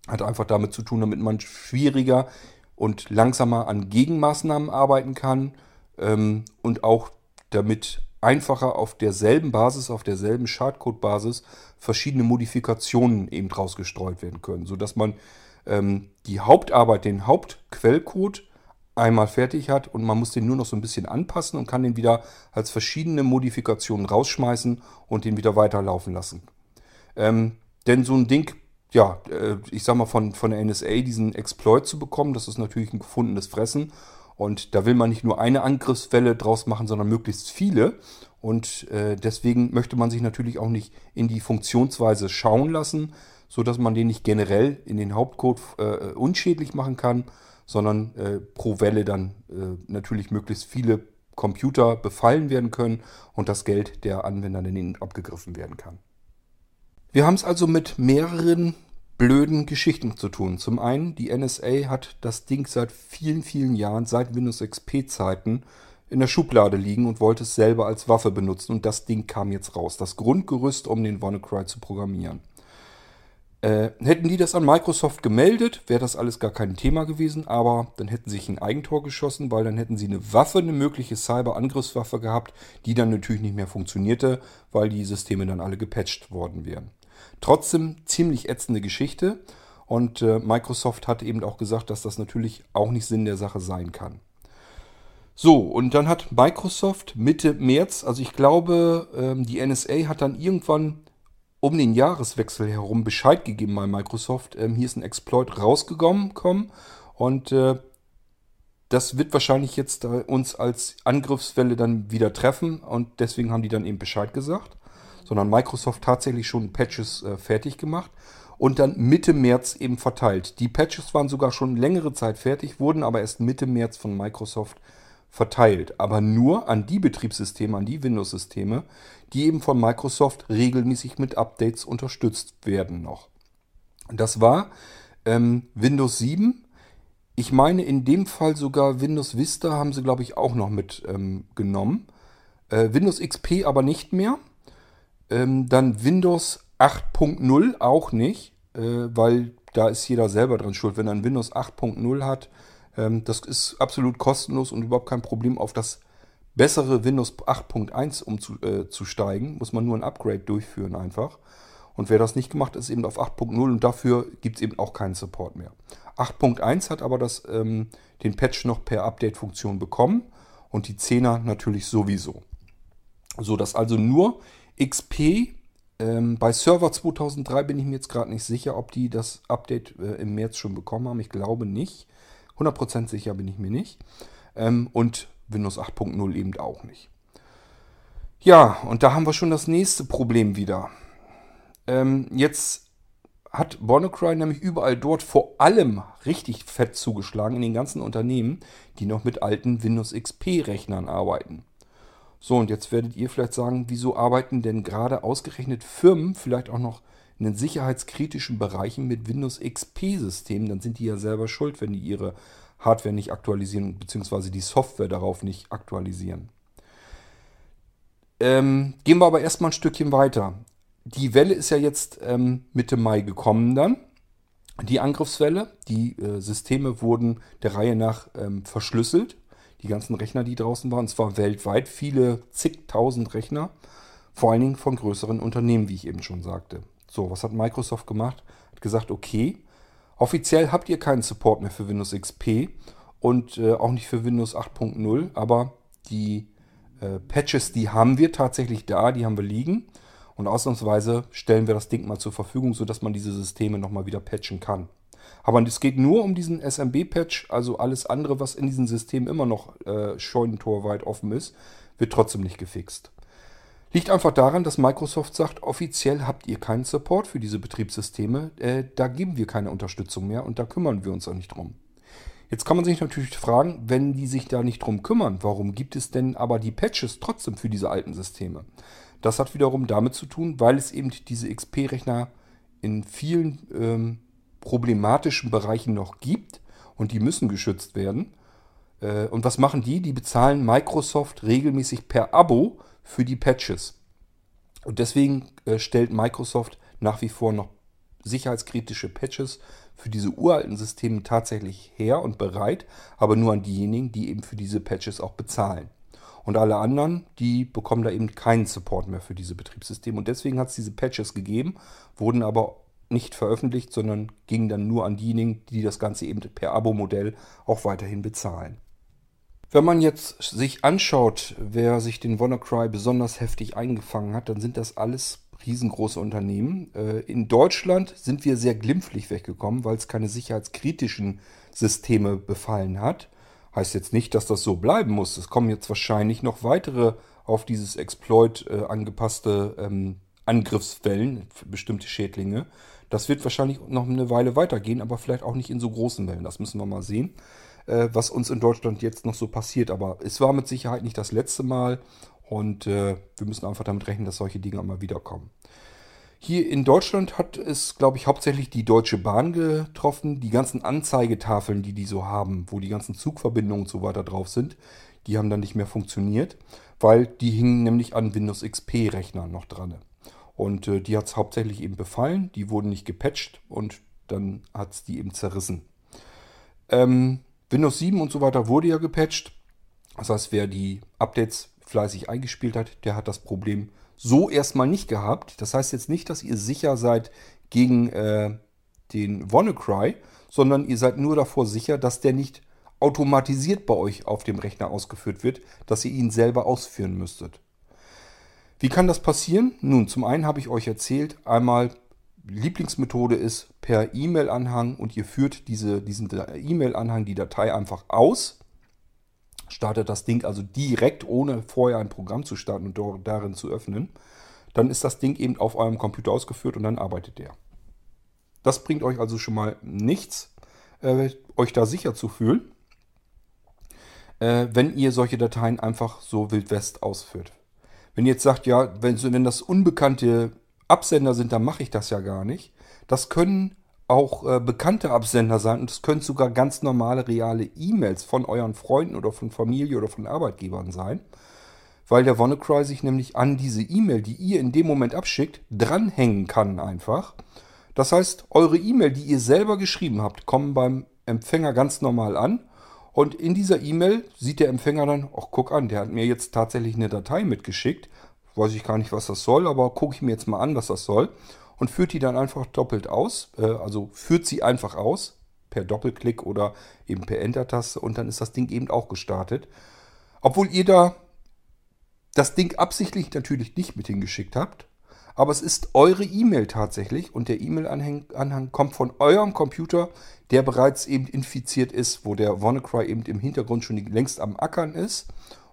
Hat einfach damit zu tun, damit man schwieriger und langsamer an Gegenmaßnahmen arbeiten kann ähm, und auch damit einfacher auf derselben Basis, auf derselben Schadcode-Basis verschiedene Modifikationen eben draus gestreut werden können, sodass man ähm, die Hauptarbeit, den Hauptquellcode einmal fertig hat und man muss den nur noch so ein bisschen anpassen und kann den wieder als verschiedene Modifikationen rausschmeißen und den wieder weiterlaufen lassen. Ähm, denn so ein Ding ja, äh, ich sag mal, von, von der NSA diesen Exploit zu bekommen, das ist natürlich ein gefundenes Fressen. Und da will man nicht nur eine Angriffswelle draus machen, sondern möglichst viele. Und äh, deswegen möchte man sich natürlich auch nicht in die Funktionsweise schauen lassen, sodass man den nicht generell in den Hauptcode äh, unschädlich machen kann, sondern äh, pro Welle dann äh, natürlich möglichst viele Computer befallen werden können und das Geld der Anwender dann abgegriffen werden kann. Wir haben es also mit mehreren blöden Geschichten zu tun. Zum einen, die NSA hat das Ding seit vielen, vielen Jahren, seit Windows XP-Zeiten, in der Schublade liegen und wollte es selber als Waffe benutzen. Und das Ding kam jetzt raus. Das Grundgerüst, um den WannaCry zu programmieren. Äh, hätten die das an Microsoft gemeldet, wäre das alles gar kein Thema gewesen, aber dann hätten sie sich ein Eigentor geschossen, weil dann hätten sie eine Waffe, eine mögliche Cyber-Angriffswaffe gehabt, die dann natürlich nicht mehr funktionierte, weil die Systeme dann alle gepatcht worden wären. Trotzdem ziemlich ätzende Geschichte. Und äh, Microsoft hat eben auch gesagt, dass das natürlich auch nicht Sinn der Sache sein kann. So, und dann hat Microsoft Mitte März, also ich glaube, ähm, die NSA hat dann irgendwann um den Jahreswechsel herum Bescheid gegeben bei Microsoft. Ähm, hier ist ein Exploit rausgekommen und äh, das wird wahrscheinlich jetzt äh, uns als Angriffswelle dann wieder treffen und deswegen haben die dann eben Bescheid gesagt sondern Microsoft tatsächlich schon Patches äh, fertig gemacht und dann Mitte März eben verteilt. Die Patches waren sogar schon längere Zeit fertig, wurden aber erst Mitte März von Microsoft verteilt. Aber nur an die Betriebssysteme, an die Windows-Systeme, die eben von Microsoft regelmäßig mit Updates unterstützt werden noch. Das war ähm, Windows 7. Ich meine, in dem Fall sogar Windows Vista haben sie, glaube ich, auch noch mit ähm. Äh, Windows XP aber nicht mehr. Ähm, dann Windows 8.0 auch nicht, äh, weil da ist jeder selber dran schuld. Wenn er ein Windows 8.0 hat, ähm, das ist absolut kostenlos und überhaupt kein Problem, auf das bessere Windows 8.1 umzusteigen. Äh, muss man nur ein Upgrade durchführen einfach. Und wer das nicht gemacht, ist eben auf 8.0 und dafür gibt es eben auch keinen Support mehr. 8.1 hat aber das, ähm, den Patch noch per Update-Funktion bekommen und die 10er natürlich sowieso. So dass also nur XP, ähm, bei Server 2003 bin ich mir jetzt gerade nicht sicher, ob die das Update äh, im März schon bekommen haben. Ich glaube nicht. 100% sicher bin ich mir nicht. Ähm, und Windows 8.0 eben auch nicht. Ja, und da haben wir schon das nächste Problem wieder. Ähm, jetzt hat WannaCry nämlich überall dort vor allem richtig fett zugeschlagen in den ganzen Unternehmen, die noch mit alten Windows XP-Rechnern arbeiten. So, und jetzt werdet ihr vielleicht sagen, wieso arbeiten denn gerade ausgerechnet Firmen vielleicht auch noch in den sicherheitskritischen Bereichen mit Windows XP-Systemen? Dann sind die ja selber schuld, wenn die ihre Hardware nicht aktualisieren, beziehungsweise die Software darauf nicht aktualisieren. Ähm, gehen wir aber erstmal ein Stückchen weiter. Die Welle ist ja jetzt ähm, Mitte Mai gekommen dann. Die Angriffswelle, die äh, Systeme wurden der Reihe nach ähm, verschlüsselt die ganzen Rechner, die draußen waren. zwar weltweit viele zigtausend Rechner, vor allen Dingen von größeren Unternehmen, wie ich eben schon sagte. So, was hat Microsoft gemacht? Hat gesagt, okay, offiziell habt ihr keinen Support mehr für Windows XP und äh, auch nicht für Windows 8.0, aber die äh, Patches, die haben wir tatsächlich da, die haben wir liegen. Und ausnahmsweise stellen wir das Ding mal zur Verfügung, sodass man diese Systeme nochmal wieder patchen kann. Aber es geht nur um diesen SMB-Patch, also alles andere, was in diesem System immer noch äh, scheunentorweit offen ist, wird trotzdem nicht gefixt. Liegt einfach daran, dass Microsoft sagt, offiziell habt ihr keinen Support für diese Betriebssysteme, äh, da geben wir keine Unterstützung mehr und da kümmern wir uns auch nicht drum. Jetzt kann man sich natürlich fragen, wenn die sich da nicht drum kümmern, warum gibt es denn aber die Patches trotzdem für diese alten Systeme? Das hat wiederum damit zu tun, weil es eben diese XP-Rechner in vielen ähm, problematischen Bereichen noch gibt und die müssen geschützt werden. Äh, und was machen die? Die bezahlen Microsoft regelmäßig per Abo für die Patches. Und deswegen äh, stellt Microsoft nach wie vor noch sicherheitskritische Patches für diese uralten Systeme tatsächlich her und bereit, aber nur an diejenigen, die eben für diese Patches auch bezahlen. Und alle anderen, die bekommen da eben keinen Support mehr für diese Betriebssysteme. Und deswegen hat es diese Patches gegeben, wurden aber nicht veröffentlicht, sondern ging dann nur an diejenigen, die das Ganze eben per Abo-Modell auch weiterhin bezahlen. Wenn man jetzt sich anschaut, wer sich den WannaCry besonders heftig eingefangen hat, dann sind das alles riesengroße Unternehmen. Äh, in Deutschland sind wir sehr glimpflich weggekommen, weil es keine sicherheitskritischen Systeme befallen hat. Heißt jetzt nicht, dass das so bleiben muss. Es kommen jetzt wahrscheinlich noch weitere auf dieses Exploit äh, angepasste ähm, Angriffswellen bestimmte Schädlinge. Das wird wahrscheinlich noch eine Weile weitergehen, aber vielleicht auch nicht in so großen Wellen. Das müssen wir mal sehen, äh, was uns in Deutschland jetzt noch so passiert. Aber es war mit Sicherheit nicht das letzte Mal und äh, wir müssen einfach damit rechnen, dass solche Dinge immer wieder kommen. Hier in Deutschland hat es, glaube ich, hauptsächlich die Deutsche Bahn getroffen. Die ganzen Anzeigetafeln, die die so haben, wo die ganzen Zugverbindungen und so weiter drauf sind, die haben dann nicht mehr funktioniert, weil die hingen nämlich an Windows XP-Rechnern noch dran. Und äh, die hat es hauptsächlich eben befallen. Die wurden nicht gepatcht und dann hat es die eben zerrissen. Ähm, Windows 7 und so weiter wurde ja gepatcht. Das heißt, wer die Updates fleißig eingespielt hat, der hat das Problem so erstmal nicht gehabt. Das heißt jetzt nicht, dass ihr sicher seid gegen äh, den WannaCry, sondern ihr seid nur davor sicher, dass der nicht automatisiert bei euch auf dem Rechner ausgeführt wird, dass ihr ihn selber ausführen müsstet. Wie kann das passieren? Nun, zum einen habe ich euch erzählt, einmal Lieblingsmethode ist per E-Mail-Anhang und ihr führt diese, diesen E-Mail-Anhang, die Datei einfach aus. Startet das Ding also direkt, ohne vorher ein Programm zu starten und darin zu öffnen. Dann ist das Ding eben auf eurem Computer ausgeführt und dann arbeitet der. Das bringt euch also schon mal nichts, äh, euch da sicher zu fühlen, äh, wenn ihr solche Dateien einfach so Wild West ausführt. Wenn ihr jetzt sagt, ja, wenn, wenn das unbekannte Absender sind, dann mache ich das ja gar nicht. Das können auch äh, bekannte Absender sein und es können sogar ganz normale, reale E-Mails von euren Freunden oder von Familie oder von Arbeitgebern sein, weil der WannaCry sich nämlich an diese E-Mail, die ihr in dem Moment abschickt, dranhängen kann einfach. Das heißt, eure E-Mail, die ihr selber geschrieben habt, kommen beim Empfänger ganz normal an und in dieser E-Mail sieht der Empfänger dann, ach guck an, der hat mir jetzt tatsächlich eine Datei mitgeschickt. Weiß ich gar nicht, was das soll, aber gucke ich mir jetzt mal an, was das soll. Und führt die dann einfach doppelt aus. Äh, also führt sie einfach aus, per Doppelklick oder eben per Enter-Taste. Und dann ist das Ding eben auch gestartet. Obwohl ihr da das Ding absichtlich natürlich nicht mit hingeschickt habt. Aber es ist eure E-Mail tatsächlich und der E-Mail-Anhang kommt von eurem Computer, der bereits eben infiziert ist, wo der WannaCry eben im Hintergrund schon längst am Ackern ist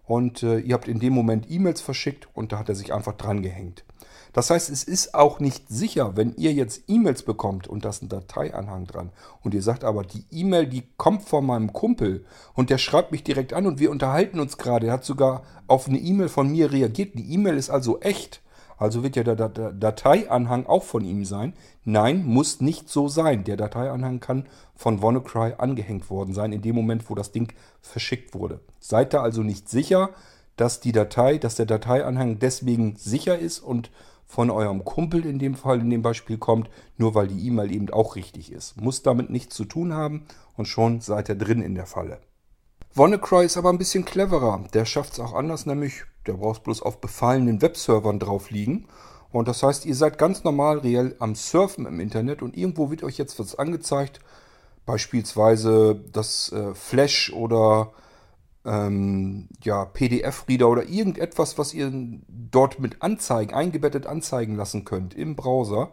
und äh, ihr habt in dem Moment E-Mails verschickt und da hat er sich einfach dran gehängt. Das heißt, es ist auch nicht sicher, wenn ihr jetzt E-Mails bekommt und da ist ein Dateianhang dran und ihr sagt aber, die E-Mail, die kommt von meinem Kumpel und der schreibt mich direkt an und wir unterhalten uns gerade. Er hat sogar auf eine E-Mail von mir reagiert. Die E-Mail ist also echt. Also wird ja der Dateianhang auch von ihm sein. Nein, muss nicht so sein. Der Dateianhang kann von WannaCry angehängt worden sein, in dem Moment, wo das Ding verschickt wurde. Seid da also nicht sicher, dass die Datei, dass der Dateianhang deswegen sicher ist und von eurem Kumpel in dem Fall, in dem Beispiel kommt, nur weil die E-Mail eben auch richtig ist. Muss damit nichts zu tun haben und schon seid ihr drin in der Falle. WannaCry ist aber ein bisschen cleverer. Der schafft es auch anders, nämlich der braucht bloß auf befallenen Webservern drauf liegen. Und das heißt, ihr seid ganz normal reell am Surfen im Internet und irgendwo wird euch jetzt was angezeigt. Beispielsweise das äh, Flash oder ähm, ja, PDF-Reader oder irgendetwas, was ihr dort mit Anzeigen, eingebettet anzeigen lassen könnt im Browser.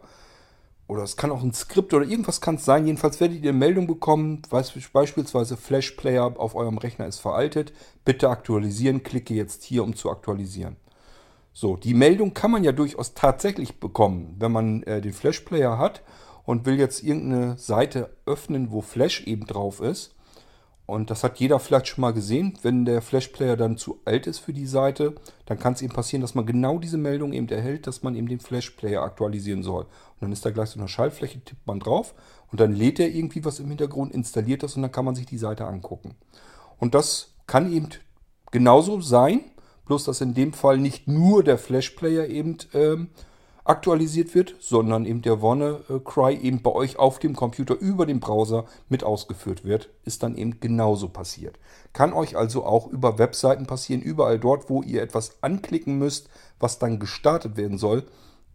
Oder es kann auch ein Skript oder irgendwas kann es sein. Jedenfalls werdet ihr eine Meldung bekommen, beispielsweise Flash Player auf eurem Rechner ist veraltet. Bitte aktualisieren. Klicke jetzt hier, um zu aktualisieren. So, die Meldung kann man ja durchaus tatsächlich bekommen, wenn man äh, den Flash Player hat und will jetzt irgendeine Seite öffnen, wo Flash eben drauf ist und das hat jeder vielleicht schon mal gesehen. Wenn der Flash-Player dann zu alt ist für die Seite, dann kann es eben passieren, dass man genau diese Meldung eben erhält, dass man eben den Flash-Player aktualisieren soll. Und dann ist da gleich so eine Schaltfläche, tippt man drauf und dann lädt er irgendwie was im Hintergrund, installiert das und dann kann man sich die Seite angucken. Und das kann eben genauso sein, bloß dass in dem Fall nicht nur der Flash-Player eben ähm, aktualisiert wird, sondern eben der WannaCry eben bei euch auf dem Computer über den Browser mit ausgeführt wird, ist dann eben genauso passiert. Kann euch also auch über Webseiten passieren, überall dort, wo ihr etwas anklicken müsst, was dann gestartet werden soll.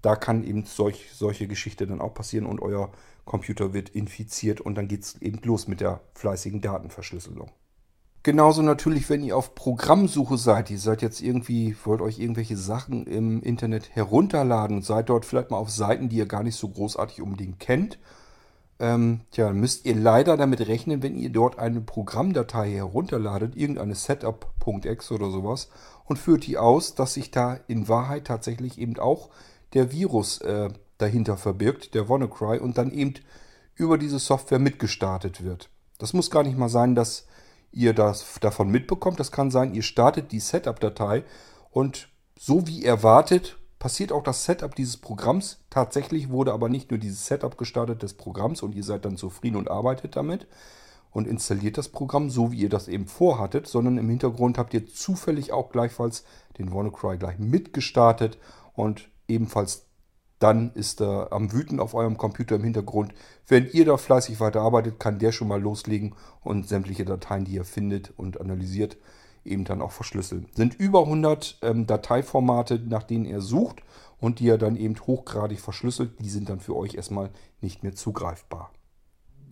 Da kann eben solch, solche Geschichte dann auch passieren und euer Computer wird infiziert und dann geht es eben los mit der fleißigen Datenverschlüsselung. Genauso natürlich, wenn ihr auf Programmsuche seid, ihr seid jetzt irgendwie, wollt euch irgendwelche Sachen im Internet herunterladen und seid dort vielleicht mal auf Seiten, die ihr gar nicht so großartig unbedingt kennt. Ähm, tja, müsst ihr leider damit rechnen, wenn ihr dort eine Programmdatei herunterladet, irgendeine Setup.x oder sowas, und führt die aus, dass sich da in Wahrheit tatsächlich eben auch der Virus äh, dahinter verbirgt, der WannaCry, und dann eben über diese Software mitgestartet wird. Das muss gar nicht mal sein, dass ihr das davon mitbekommt. Das kann sein, ihr startet die Setup-Datei und so wie erwartet passiert auch das Setup dieses Programms. Tatsächlich wurde aber nicht nur dieses Setup gestartet des Programms und ihr seid dann zufrieden und arbeitet damit und installiert das Programm so, wie ihr das eben vorhattet, sondern im Hintergrund habt ihr zufällig auch gleichfalls den WannaCry gleich mitgestartet und ebenfalls dann ist er am Wüten auf eurem Computer im Hintergrund. Wenn ihr da fleißig weiterarbeitet, kann der schon mal loslegen und sämtliche Dateien, die ihr findet und analysiert, eben dann auch verschlüsseln. Sind über 100 ähm, Dateiformate, nach denen er sucht und die er dann eben hochgradig verschlüsselt. Die sind dann für euch erstmal nicht mehr zugreifbar.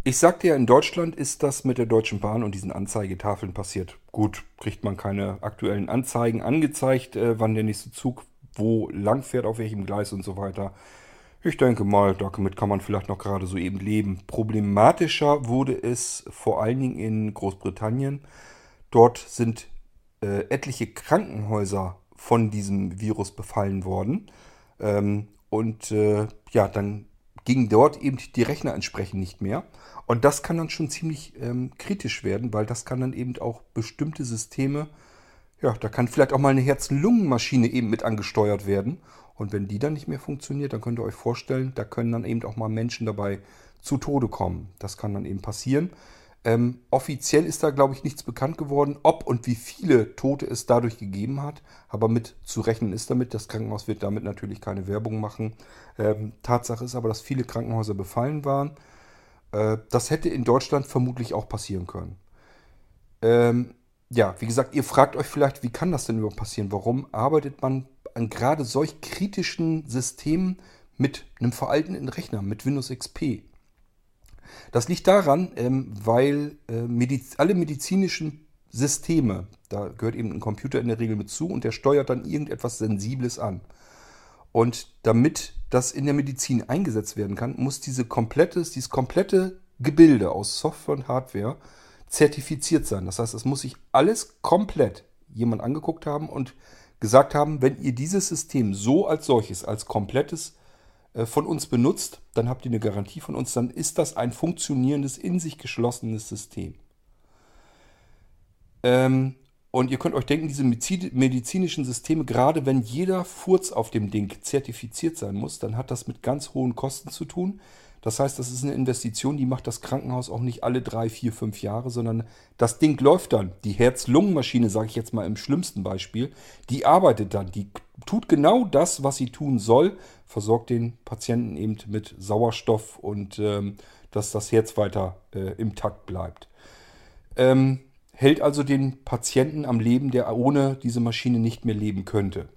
Ich sagte ja, in Deutschland ist das mit der Deutschen Bahn und diesen Anzeigetafeln passiert. Gut, kriegt man keine aktuellen Anzeigen angezeigt, äh, wann der nächste Zug wo lang fährt, auf welchem Gleis und so weiter. Ich denke mal, damit kann man vielleicht noch gerade so eben leben. Problematischer wurde es vor allen Dingen in Großbritannien. Dort sind äh, etliche Krankenhäuser von diesem Virus befallen worden. Ähm, und äh, ja, dann gingen dort eben die Rechner entsprechend nicht mehr. Und das kann dann schon ziemlich ähm, kritisch werden, weil das kann dann eben auch bestimmte Systeme ja, da kann vielleicht auch mal eine Herz-Lungen-Maschine eben mit angesteuert werden. Und wenn die dann nicht mehr funktioniert, dann könnt ihr euch vorstellen, da können dann eben auch mal Menschen dabei zu Tode kommen. Das kann dann eben passieren. Ähm, offiziell ist da, glaube ich, nichts bekannt geworden, ob und wie viele Tote es dadurch gegeben hat. Aber mit zu rechnen ist damit. Das Krankenhaus wird damit natürlich keine Werbung machen. Ähm, Tatsache ist aber, dass viele Krankenhäuser befallen waren. Äh, das hätte in Deutschland vermutlich auch passieren können. Ähm, ja, wie gesagt, ihr fragt euch vielleicht, wie kann das denn überhaupt passieren? Warum arbeitet man an gerade solch kritischen Systemen mit einem veralteten Rechner, mit Windows XP? Das liegt daran, ähm, weil äh, Mediz alle medizinischen Systeme, da gehört eben ein Computer in der Regel mit zu und der steuert dann irgendetwas Sensibles an. Und damit das in der Medizin eingesetzt werden kann, muss diese komplettes, dieses komplette Gebilde aus Software und Hardware zertifiziert sein. Das heißt, es muss sich alles komplett, jemand angeguckt haben und gesagt haben, wenn ihr dieses System so als solches, als komplettes äh, von uns benutzt, dann habt ihr eine Garantie von uns, dann ist das ein funktionierendes, in sich geschlossenes System. Ähm, und ihr könnt euch denken, diese medizinischen Systeme, gerade wenn jeder Furz auf dem Ding zertifiziert sein muss, dann hat das mit ganz hohen Kosten zu tun. Das heißt, das ist eine Investition, die macht das Krankenhaus auch nicht alle drei, vier, fünf Jahre, sondern das Ding läuft dann. Die Herz-Lungen-Maschine, sage ich jetzt mal im schlimmsten Beispiel, die arbeitet dann. Die tut genau das, was sie tun soll, versorgt den Patienten eben mit Sauerstoff und ähm, dass das Herz weiter äh, im Takt bleibt. Ähm, hält also den Patienten am Leben, der ohne diese Maschine nicht mehr leben könnte.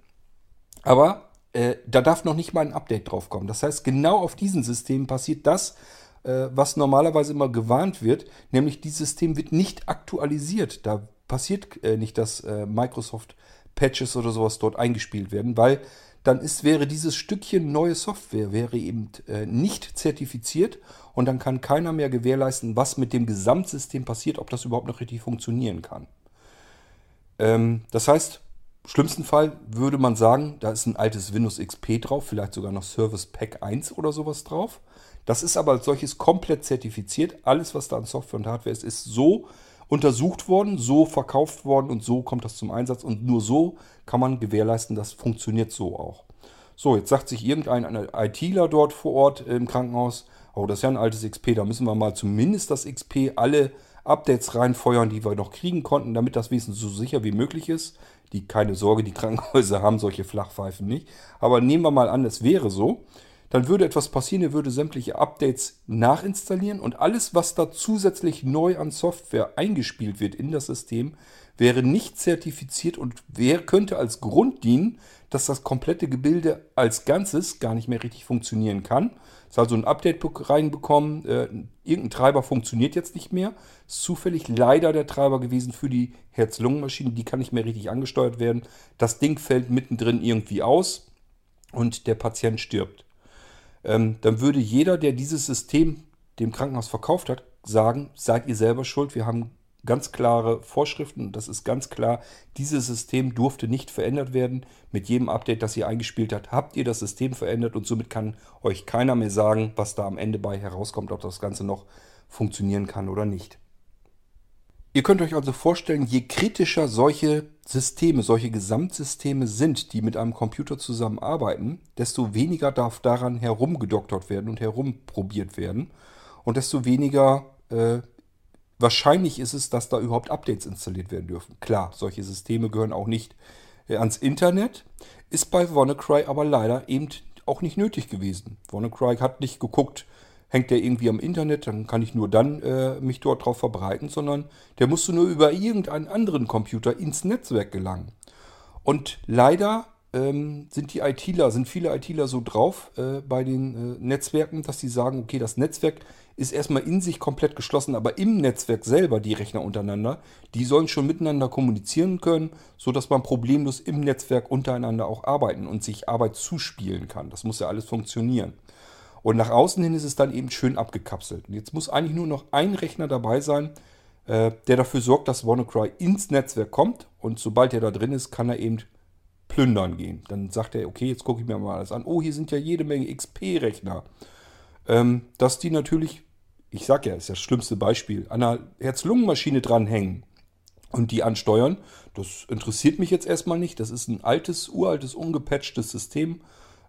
Aber äh, da darf noch nicht mal ein Update drauf kommen. Das heißt, genau auf diesen Systemen passiert das, äh, was normalerweise immer gewarnt wird, nämlich dieses System wird nicht aktualisiert. Da passiert äh, nicht, dass äh, Microsoft Patches oder sowas dort eingespielt werden, weil dann ist, wäre dieses Stückchen neue Software wäre eben äh, nicht zertifiziert und dann kann keiner mehr gewährleisten, was mit dem Gesamtsystem passiert, ob das überhaupt noch richtig funktionieren kann. Ähm, das heißt, schlimmsten Fall würde man sagen, da ist ein altes Windows XP drauf, vielleicht sogar noch Service Pack 1 oder sowas drauf. Das ist aber als solches komplett zertifiziert. Alles, was da an Software und Hardware ist, ist so untersucht worden, so verkauft worden und so kommt das zum Einsatz. Und nur so kann man gewährleisten, das funktioniert so auch. So, jetzt sagt sich irgendein ITler dort vor Ort im Krankenhaus, oh, das ist ja ein altes XP, da müssen wir mal zumindest das XP alle Updates reinfeuern, die wir noch kriegen konnten, damit das wenigstens so sicher wie möglich ist. Die, keine Sorge, die Krankenhäuser haben solche Flachpfeifen nicht. Aber nehmen wir mal an, es wäre so dann würde etwas passieren, er würde sämtliche Updates nachinstallieren und alles, was da zusätzlich neu an Software eingespielt wird in das System, wäre nicht zertifiziert und wer könnte als Grund dienen, dass das komplette Gebilde als Ganzes gar nicht mehr richtig funktionieren kann. Ist also ein Update reinbekommen, äh, irgendein Treiber funktioniert jetzt nicht mehr. Ist zufällig leider der Treiber gewesen für die Herz-Lungen-Maschine, die kann nicht mehr richtig angesteuert werden. Das Ding fällt mittendrin irgendwie aus und der Patient stirbt ähm, dann würde jeder, der dieses System dem Krankenhaus verkauft hat, sagen, seid ihr selber schuld, wir haben ganz klare Vorschriften und das ist ganz klar, dieses System durfte nicht verändert werden. Mit jedem Update, das ihr eingespielt habt, habt ihr das System verändert und somit kann euch keiner mehr sagen, was da am Ende bei herauskommt, ob das Ganze noch funktionieren kann oder nicht. Ihr könnt euch also vorstellen, je kritischer solche Systeme, solche Gesamtsysteme sind, die mit einem Computer zusammenarbeiten, desto weniger darf daran herumgedoktert werden und herumprobiert werden. Und desto weniger äh, wahrscheinlich ist es, dass da überhaupt Updates installiert werden dürfen. Klar, solche Systeme gehören auch nicht äh, ans Internet, ist bei WannaCry aber leider eben auch nicht nötig gewesen. WannaCry hat nicht geguckt, hängt der irgendwie am Internet, dann kann ich nur dann äh, mich dort drauf verbreiten, sondern der musste nur über irgendeinen anderen Computer ins Netzwerk gelangen. Und leider ähm, sind die ITler, sind viele ITler so drauf äh, bei den äh, Netzwerken, dass sie sagen, okay, das Netzwerk ist erstmal in sich komplett geschlossen, aber im Netzwerk selber die Rechner untereinander, die sollen schon miteinander kommunizieren können, sodass man problemlos im Netzwerk untereinander auch arbeiten und sich Arbeit zuspielen kann. Das muss ja alles funktionieren. Und nach außen hin ist es dann eben schön abgekapselt. Und jetzt muss eigentlich nur noch ein Rechner dabei sein, äh, der dafür sorgt, dass WannaCry ins Netzwerk kommt. Und sobald er da drin ist, kann er eben plündern gehen. Dann sagt er, okay, jetzt gucke ich mir mal alles an. Oh, hier sind ja jede Menge XP-Rechner. Ähm, dass die natürlich, ich sag ja, ist das schlimmste Beispiel, an einer Herz-Lungen-Maschine dranhängen und die ansteuern. Das interessiert mich jetzt erstmal nicht. Das ist ein altes, uraltes, ungepatchtes System.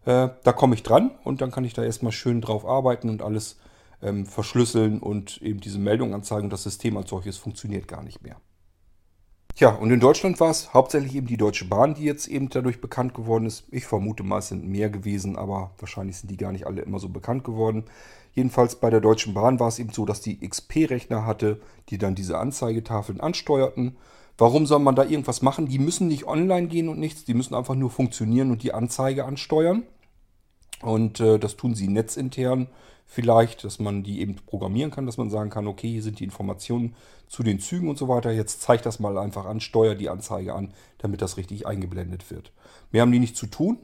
Äh, da komme ich dran und dann kann ich da erstmal schön drauf arbeiten und alles ähm, verschlüsseln und eben diese Meldung anzeigen. Das System als solches funktioniert gar nicht mehr. Tja, und in Deutschland war es hauptsächlich eben die Deutsche Bahn, die jetzt eben dadurch bekannt geworden ist. Ich vermute mal, es sind mehr gewesen, aber wahrscheinlich sind die gar nicht alle immer so bekannt geworden. Jedenfalls bei der Deutschen Bahn war es eben so, dass die XP-Rechner hatte, die dann diese Anzeigetafeln ansteuerten. Warum soll man da irgendwas machen? Die müssen nicht online gehen und nichts, die müssen einfach nur funktionieren und die Anzeige ansteuern. Und äh, das tun sie netzintern vielleicht, dass man die eben programmieren kann, dass man sagen kann, okay, hier sind die Informationen zu den Zügen und so weiter. Jetzt zeigt das mal einfach an, steuer die Anzeige an, damit das richtig eingeblendet wird. Mehr haben die nicht zu tun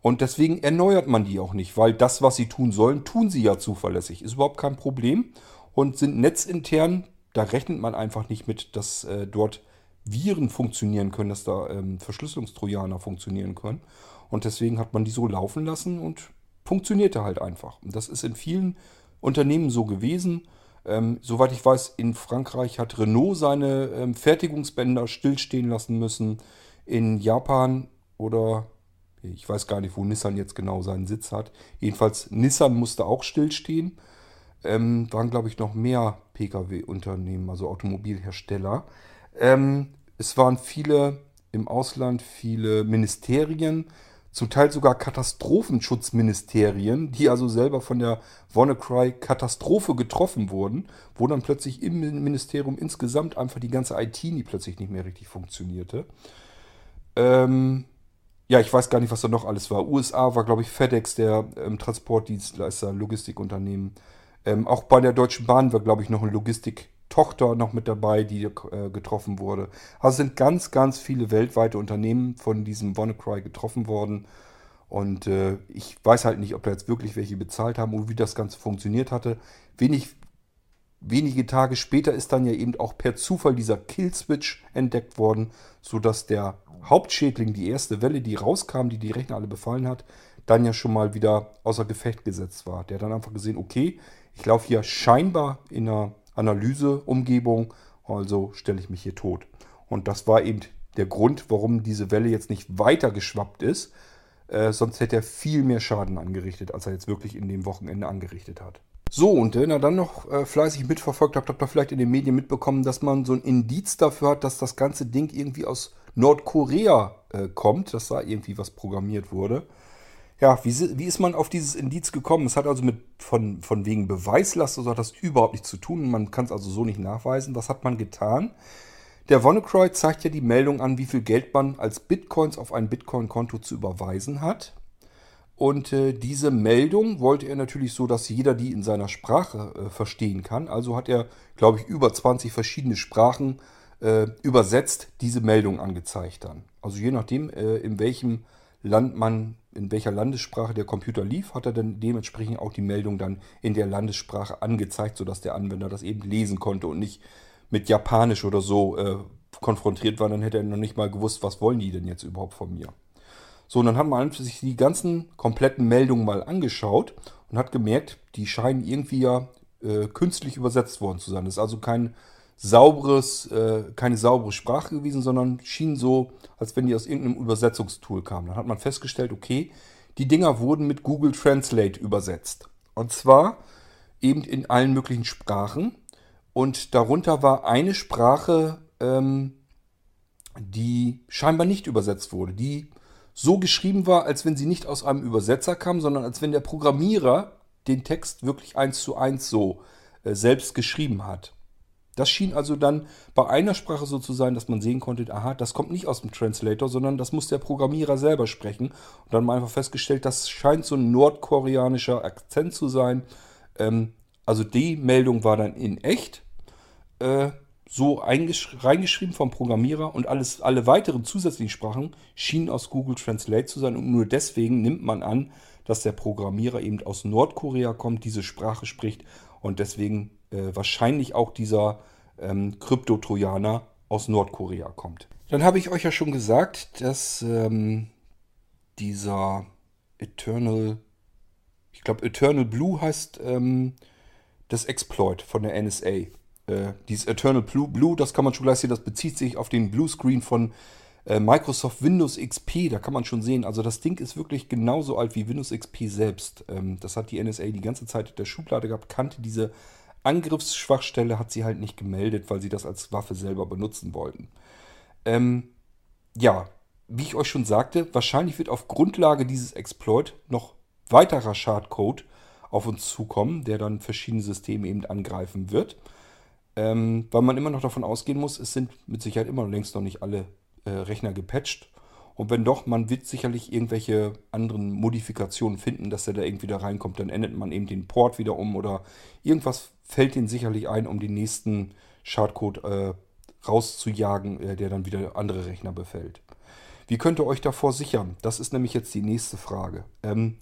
und deswegen erneuert man die auch nicht, weil das, was sie tun sollen, tun sie ja zuverlässig. Ist überhaupt kein Problem und sind netzintern, da rechnet man einfach nicht mit, dass äh, dort Viren funktionieren können, dass da ähm, Verschlüsselungstrojaner funktionieren können. Und deswegen hat man die so laufen lassen und funktionierte halt einfach. Und das ist in vielen Unternehmen so gewesen. Ähm, soweit ich weiß, in Frankreich hat Renault seine ähm, Fertigungsbänder stillstehen lassen müssen. In Japan oder ich weiß gar nicht, wo Nissan jetzt genau seinen Sitz hat. Jedenfalls Nissan musste auch stillstehen. Ähm, waren, glaube ich, noch mehr Pkw-Unternehmen, also Automobilhersteller. Ähm, es waren viele im Ausland, viele Ministerien, zum Teil sogar Katastrophenschutzministerien, die also selber von der WannaCry-Katastrophe getroffen wurden, wo dann plötzlich im Ministerium insgesamt einfach die ganze IT nie plötzlich nicht mehr richtig funktionierte. Ähm, ja, ich weiß gar nicht, was da noch alles war. USA war, glaube ich, FedEx, der ähm, Transportdienstleister, Logistikunternehmen. Ähm, auch bei der Deutschen Bahn war, glaube ich, noch eine Logistiktochter noch mit dabei, die äh, getroffen wurde. Also sind ganz, ganz viele weltweite Unternehmen von diesem WannaCry getroffen worden. Und äh, ich weiß halt nicht, ob da jetzt wirklich welche bezahlt haben und wie das Ganze funktioniert hatte. Wenig, wenige Tage später ist dann ja eben auch per Zufall dieser Killswitch entdeckt worden, sodass der Hauptschädling, die erste Welle, die rauskam, die die Rechner alle befallen hat, dann ja schon mal wieder außer Gefecht gesetzt war. Der hat dann einfach gesehen, okay, ich laufe hier scheinbar in einer Analyseumgebung, also stelle ich mich hier tot. Und das war eben der Grund, warum diese Welle jetzt nicht weiter geschwappt ist. Äh, sonst hätte er viel mehr Schaden angerichtet, als er jetzt wirklich in dem Wochenende angerichtet hat. So, und wenn ihr dann noch äh, fleißig mitverfolgt habt, habt ihr vielleicht in den Medien mitbekommen, dass man so ein Indiz dafür hat, dass das ganze Ding irgendwie aus Nordkorea äh, kommt, dass da irgendwie was programmiert wurde. Ja, wie, wie, ist man auf dieses Indiz gekommen? Es hat also mit von, von wegen Beweislast, so hat das überhaupt nichts zu tun. Man kann es also so nicht nachweisen. Was hat man getan? Der WannaCry zeigt ja die Meldung an, wie viel Geld man als Bitcoins auf ein Bitcoin-Konto zu überweisen hat. Und äh, diese Meldung wollte er natürlich so, dass jeder die in seiner Sprache äh, verstehen kann. Also hat er, glaube ich, über 20 verschiedene Sprachen äh, übersetzt diese Meldung angezeigt dann. Also je nachdem, äh, in welchem Land man, in welcher Landessprache der Computer lief, hat er dann dementsprechend auch die Meldung dann in der Landessprache angezeigt, sodass der Anwender das eben lesen konnte und nicht mit Japanisch oder so äh, konfrontiert war. Dann hätte er noch nicht mal gewusst, was wollen die denn jetzt überhaupt von mir. So, und dann hat man sich die ganzen kompletten Meldungen mal angeschaut und hat gemerkt, die scheinen irgendwie ja äh, künstlich übersetzt worden zu sein. Das ist also kein sauberes, äh, keine saubere Sprache gewesen, sondern schien so, als wenn die aus irgendeinem Übersetzungstool kamen. Dann hat man festgestellt, okay, die Dinger wurden mit Google Translate übersetzt. Und zwar eben in allen möglichen Sprachen. Und darunter war eine Sprache, ähm, die scheinbar nicht übersetzt wurde, die so geschrieben war, als wenn sie nicht aus einem Übersetzer kam, sondern als wenn der Programmierer den Text wirklich eins zu eins so äh, selbst geschrieben hat. Das schien also dann bei einer Sprache so zu sein, dass man sehen konnte, aha, das kommt nicht aus dem Translator, sondern das muss der Programmierer selber sprechen. Und dann haben wir einfach festgestellt, das scheint so ein nordkoreanischer Akzent zu sein. Ähm, also die Meldung war dann in echt äh, so reingeschrieben vom Programmierer und alles, alle weiteren zusätzlichen Sprachen schienen aus Google Translate zu sein. Und nur deswegen nimmt man an, dass der Programmierer eben aus Nordkorea kommt, diese Sprache spricht und deswegen äh, wahrscheinlich auch dieser ähm, Krypto-Trojaner aus Nordkorea kommt. Dann habe ich euch ja schon gesagt, dass ähm, dieser Eternal, ich glaube Eternal Blue heißt ähm, das Exploit von der NSA. Äh, dieses Eternal Blue, Blue, das kann man schon gleich sehen, das bezieht sich auf den Blue Screen von äh, Microsoft Windows XP. Da kann man schon sehen, also das Ding ist wirklich genauso alt wie Windows XP selbst. Ähm, das hat die NSA die ganze Zeit in der Schublade gehabt, kannte diese Angriffsschwachstelle hat sie halt nicht gemeldet, weil sie das als Waffe selber benutzen wollten. Ähm, ja, wie ich euch schon sagte, wahrscheinlich wird auf Grundlage dieses Exploit noch weiterer Schadcode auf uns zukommen, der dann verschiedene Systeme eben angreifen wird. Ähm, weil man immer noch davon ausgehen muss, es sind mit Sicherheit immer längst noch nicht alle äh, Rechner gepatcht. Und wenn doch, man wird sicherlich irgendwelche anderen Modifikationen finden, dass er da irgendwie da reinkommt. Dann ändert man eben den Port wieder um oder irgendwas fällt ihnen sicherlich ein, um den nächsten Schadcode äh, rauszujagen, äh, der dann wieder andere Rechner befällt. Wie könnt ihr euch davor sichern? Das ist nämlich jetzt die nächste Frage. Ähm,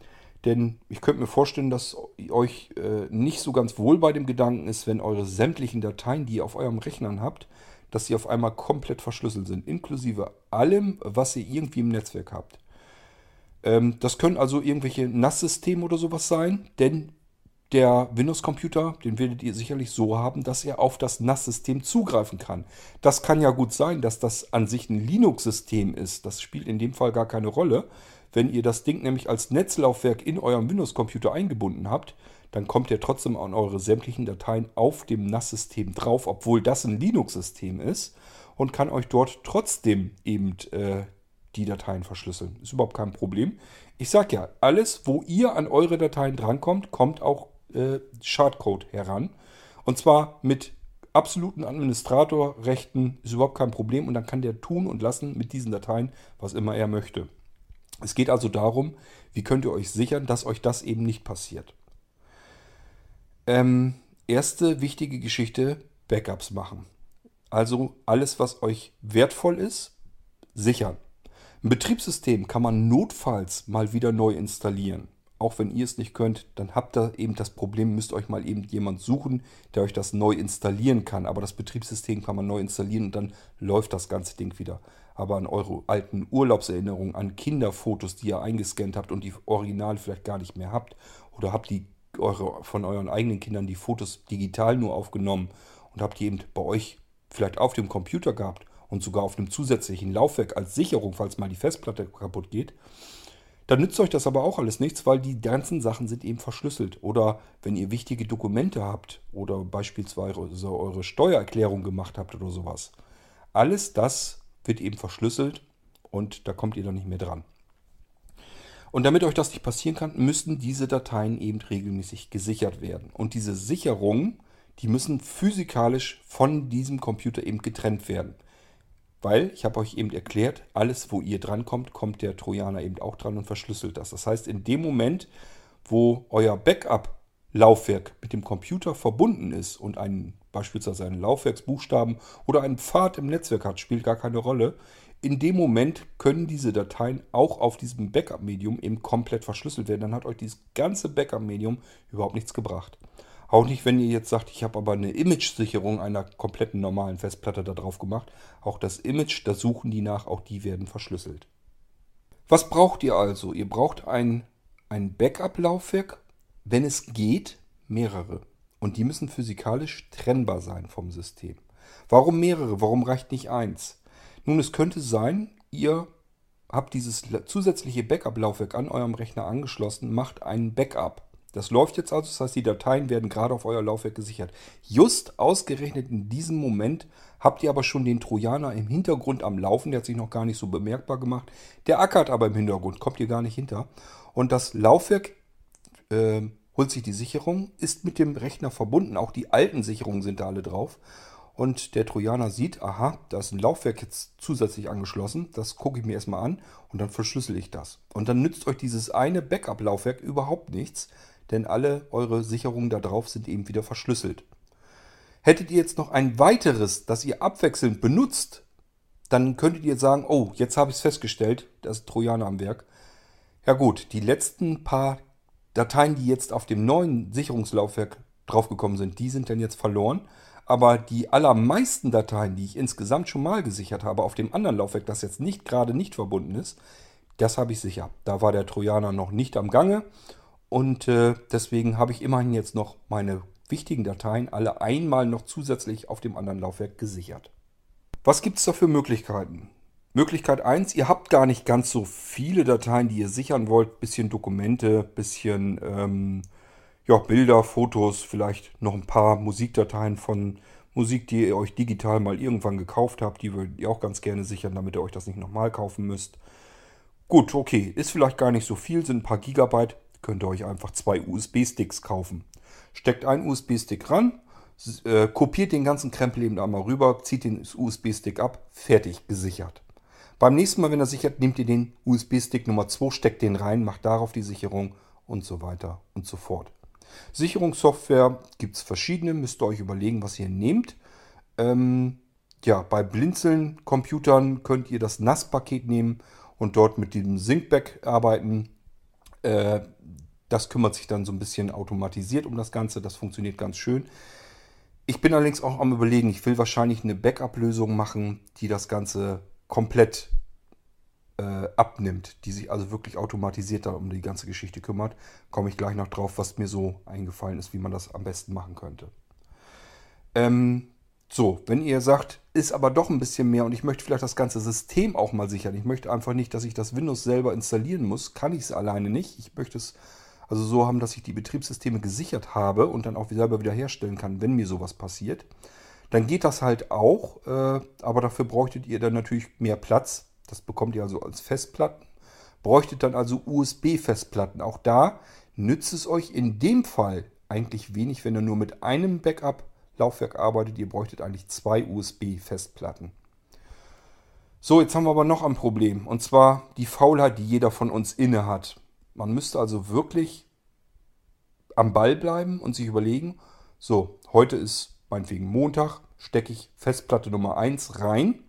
denn ich könnte mir vorstellen, dass euch äh, nicht so ganz wohl bei dem Gedanken ist, wenn eure sämtlichen Dateien, die ihr auf eurem Rechnern habt, dass sie auf einmal komplett verschlüsselt sind, inklusive allem, was ihr irgendwie im Netzwerk habt. Ähm, das können also irgendwelche NAS-Systeme oder sowas sein, denn der Windows-Computer, den werdet ihr sicherlich so haben, dass er auf das NAS-System zugreifen kann. Das kann ja gut sein, dass das an sich ein Linux-System ist. Das spielt in dem Fall gar keine Rolle. Wenn ihr das Ding nämlich als Netzlaufwerk in eurem Windows-Computer eingebunden habt, dann kommt ihr trotzdem an eure sämtlichen Dateien auf dem NAS-System drauf, obwohl das ein Linux-System ist und kann euch dort trotzdem eben äh, die Dateien verschlüsseln. Ist überhaupt kein Problem. Ich sage ja, alles, wo ihr an eure Dateien drankommt, kommt auch äh, Schadcode heran. Und zwar mit absoluten Administratorrechten ist überhaupt kein Problem und dann kann der tun und lassen mit diesen Dateien, was immer er möchte. Es geht also darum, wie könnt ihr euch sichern, dass euch das eben nicht passiert. Ähm, erste wichtige Geschichte, Backups machen. Also alles, was euch wertvoll ist, sichern. Ein Betriebssystem kann man notfalls mal wieder neu installieren. Auch wenn ihr es nicht könnt, dann habt ihr eben das Problem, müsst euch mal eben jemand suchen, der euch das neu installieren kann. Aber das Betriebssystem kann man neu installieren und dann läuft das ganze Ding wieder. Aber an eure alten Urlaubserinnerungen, an Kinderfotos, die ihr eingescannt habt und die Original vielleicht gar nicht mehr habt, oder habt die eure, von euren eigenen Kindern die Fotos digital nur aufgenommen und habt die eben bei euch vielleicht auf dem Computer gehabt und sogar auf einem zusätzlichen Laufwerk als Sicherung, falls mal die Festplatte kaputt geht, dann nützt euch das aber auch alles nichts, weil die ganzen Sachen sind eben verschlüsselt. Oder wenn ihr wichtige Dokumente habt oder beispielsweise eure Steuererklärung gemacht habt oder sowas. Alles das wird eben verschlüsselt und da kommt ihr dann nicht mehr dran. Und damit euch das nicht passieren kann, müssten diese Dateien eben regelmäßig gesichert werden. Und diese Sicherungen, die müssen physikalisch von diesem Computer eben getrennt werden. Weil, ich habe euch eben erklärt, alles, wo ihr drankommt, kommt der Trojaner eben auch dran und verschlüsselt das. Das heißt, in dem Moment, wo euer Backup-Laufwerk mit dem Computer verbunden ist und ein, beispielsweise einen Laufwerksbuchstaben oder einen Pfad im Netzwerk hat, spielt gar keine Rolle. In dem Moment können diese Dateien auch auf diesem Backup-Medium eben komplett verschlüsselt werden. Dann hat euch dieses ganze Backup-Medium überhaupt nichts gebracht. Auch nicht, wenn ihr jetzt sagt, ich habe aber eine Image-Sicherung einer kompletten normalen Festplatte da drauf gemacht. Auch das Image, da suchen die nach, auch die werden verschlüsselt. Was braucht ihr also? Ihr braucht ein, ein Backup-Laufwerk, wenn es geht, mehrere. Und die müssen physikalisch trennbar sein vom System. Warum mehrere? Warum reicht nicht eins? Nun, es könnte sein, ihr habt dieses zusätzliche Backup-Laufwerk an eurem Rechner angeschlossen, macht einen Backup. Das läuft jetzt also, das heißt, die Dateien werden gerade auf euer Laufwerk gesichert. Just ausgerechnet in diesem Moment habt ihr aber schon den Trojaner im Hintergrund am Laufen, der hat sich noch gar nicht so bemerkbar gemacht. Der ackert aber im Hintergrund, kommt ihr gar nicht hinter. Und das Laufwerk äh, holt sich die Sicherung, ist mit dem Rechner verbunden. Auch die alten Sicherungen sind da alle drauf. Und der Trojaner sieht, aha, da ist ein Laufwerk jetzt zusätzlich angeschlossen. Das gucke ich mir erstmal an und dann verschlüssel ich das. Und dann nützt euch dieses eine Backup-Laufwerk überhaupt nichts, denn alle eure Sicherungen da drauf sind eben wieder verschlüsselt. Hättet ihr jetzt noch ein weiteres, das ihr abwechselnd benutzt, dann könntet ihr sagen, oh, jetzt habe ich es festgestellt, das ist Trojaner am Werk. Ja gut, die letzten paar Dateien, die jetzt auf dem neuen Sicherungslaufwerk draufgekommen sind, die sind dann jetzt verloren. Aber die allermeisten Dateien, die ich insgesamt schon mal gesichert habe auf dem anderen Laufwerk, das jetzt nicht gerade nicht verbunden ist, das habe ich sicher. Da war der Trojaner noch nicht am Gange und äh, deswegen habe ich immerhin jetzt noch meine wichtigen Dateien alle einmal noch zusätzlich auf dem anderen Laufwerk gesichert. Was gibt es da für Möglichkeiten? Möglichkeit 1, ihr habt gar nicht ganz so viele Dateien, die ihr sichern wollt. Bisschen Dokumente, bisschen ähm, ja, Bilder, Fotos, vielleicht noch ein paar Musikdateien von Musik, die ihr euch digital mal irgendwann gekauft habt. Die würdet ihr auch ganz gerne sichern, damit ihr euch das nicht nochmal kaufen müsst. Gut, okay, ist vielleicht gar nicht so viel, sind ein paar Gigabyte könnt ihr euch einfach zwei USB-Sticks kaufen. Steckt einen USB-Stick ran, äh, kopiert den ganzen Krempel eben einmal rüber, zieht den USB-Stick ab, fertig, gesichert. Beim nächsten Mal, wenn er sichert, nehmt ihr den USB-Stick Nummer 2, steckt den rein, macht darauf die Sicherung und so weiter und so fort. Sicherungssoftware gibt es verschiedene, müsst ihr euch überlegen, was ihr nehmt. Ähm, ja, bei Blinzeln-Computern könnt ihr das NAS-Paket nehmen und dort mit dem Syncback arbeiten. Äh, das kümmert sich dann so ein bisschen automatisiert um das Ganze. Das funktioniert ganz schön. Ich bin allerdings auch am überlegen, ich will wahrscheinlich eine Backup-Lösung machen, die das Ganze komplett äh, abnimmt, die sich also wirklich automatisiert um die ganze Geschichte kümmert. Komme ich gleich noch drauf, was mir so eingefallen ist, wie man das am besten machen könnte. Ähm, so, wenn ihr sagt, ist aber doch ein bisschen mehr und ich möchte vielleicht das ganze System auch mal sichern. Ich möchte einfach nicht, dass ich das Windows selber installieren muss. Kann ich es alleine nicht. Ich möchte es also so haben, dass ich die Betriebssysteme gesichert habe und dann auch selber wieder herstellen kann, wenn mir sowas passiert. Dann geht das halt auch, äh, aber dafür bräuchtet ihr dann natürlich mehr Platz. Das bekommt ihr also als Festplatten. Bräuchtet dann also USB-Festplatten. Auch da nützt es euch in dem Fall eigentlich wenig, wenn ihr nur mit einem Backup-Laufwerk arbeitet. Ihr bräuchtet eigentlich zwei USB-Festplatten. So, jetzt haben wir aber noch ein Problem. Und zwar die Faulheit, die jeder von uns inne hat. Man müsste also wirklich am Ball bleiben und sich überlegen, so, heute ist meinetwegen Montag, stecke ich Festplatte Nummer 1 rein,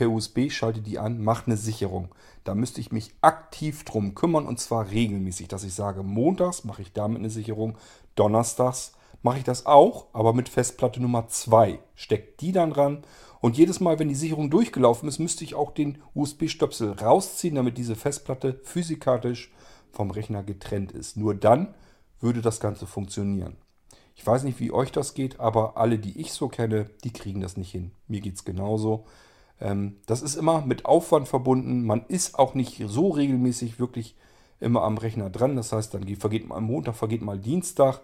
per USB schalte die an, mache eine Sicherung. Da müsste ich mich aktiv drum kümmern und zwar regelmäßig, dass ich sage, montags mache ich damit eine Sicherung, donnerstags mache ich das auch, aber mit Festplatte Nummer 2. Steckt die dann ran und jedes Mal, wenn die Sicherung durchgelaufen ist, müsste ich auch den USB-Stöpsel rausziehen, damit diese Festplatte physikalisch vom Rechner getrennt ist. Nur dann würde das Ganze funktionieren. Ich weiß nicht, wie euch das geht, aber alle, die ich so kenne, die kriegen das nicht hin. Mir geht es genauso. Ähm, das ist immer mit Aufwand verbunden. Man ist auch nicht so regelmäßig wirklich immer am Rechner dran. Das heißt, dann vergeht mal Montag, vergeht mal Dienstag,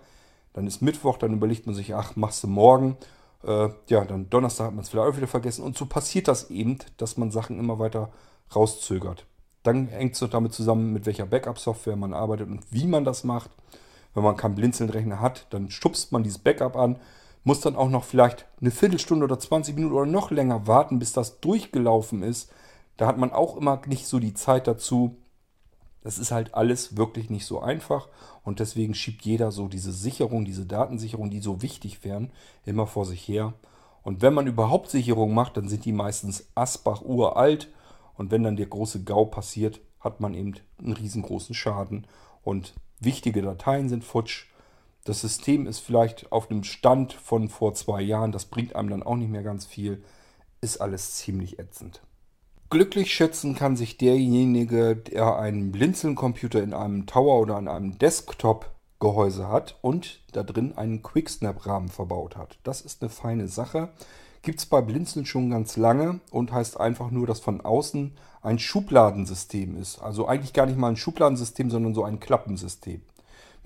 dann ist Mittwoch, dann überlegt man sich, ach, machst du morgen. Äh, ja, dann Donnerstag hat man es vielleicht auch wieder vergessen. Und so passiert das eben, dass man Sachen immer weiter rauszögert. Dann hängt es damit zusammen, mit welcher Backup-Software man arbeitet und wie man das macht. Wenn man keinen Blinzeln-Rechner hat, dann schubst man dieses Backup an, muss dann auch noch vielleicht eine Viertelstunde oder 20 Minuten oder noch länger warten, bis das durchgelaufen ist. Da hat man auch immer nicht so die Zeit dazu. Das ist halt alles wirklich nicht so einfach und deswegen schiebt jeder so diese Sicherung, diese Datensicherung, die so wichtig wären, immer vor sich her. Und wenn man überhaupt Sicherung macht, dann sind die meistens Asbach uralt und wenn dann der große GAU passiert, hat man eben einen riesengroßen Schaden. Und wichtige Dateien sind futsch. Das System ist vielleicht auf einem Stand von vor zwei Jahren. Das bringt einem dann auch nicht mehr ganz viel. Ist alles ziemlich ätzend. Glücklich schätzen kann sich derjenige, der einen Blinzeln-Computer in einem Tower oder an einem Desktop-Gehäuse hat und da drin einen Quicksnap-Rahmen verbaut hat. Das ist eine feine Sache. Gibt es bei Blinzeln schon ganz lange und heißt einfach nur, dass von außen ein Schubladensystem ist. Also eigentlich gar nicht mal ein Schubladensystem, sondern so ein Klappensystem.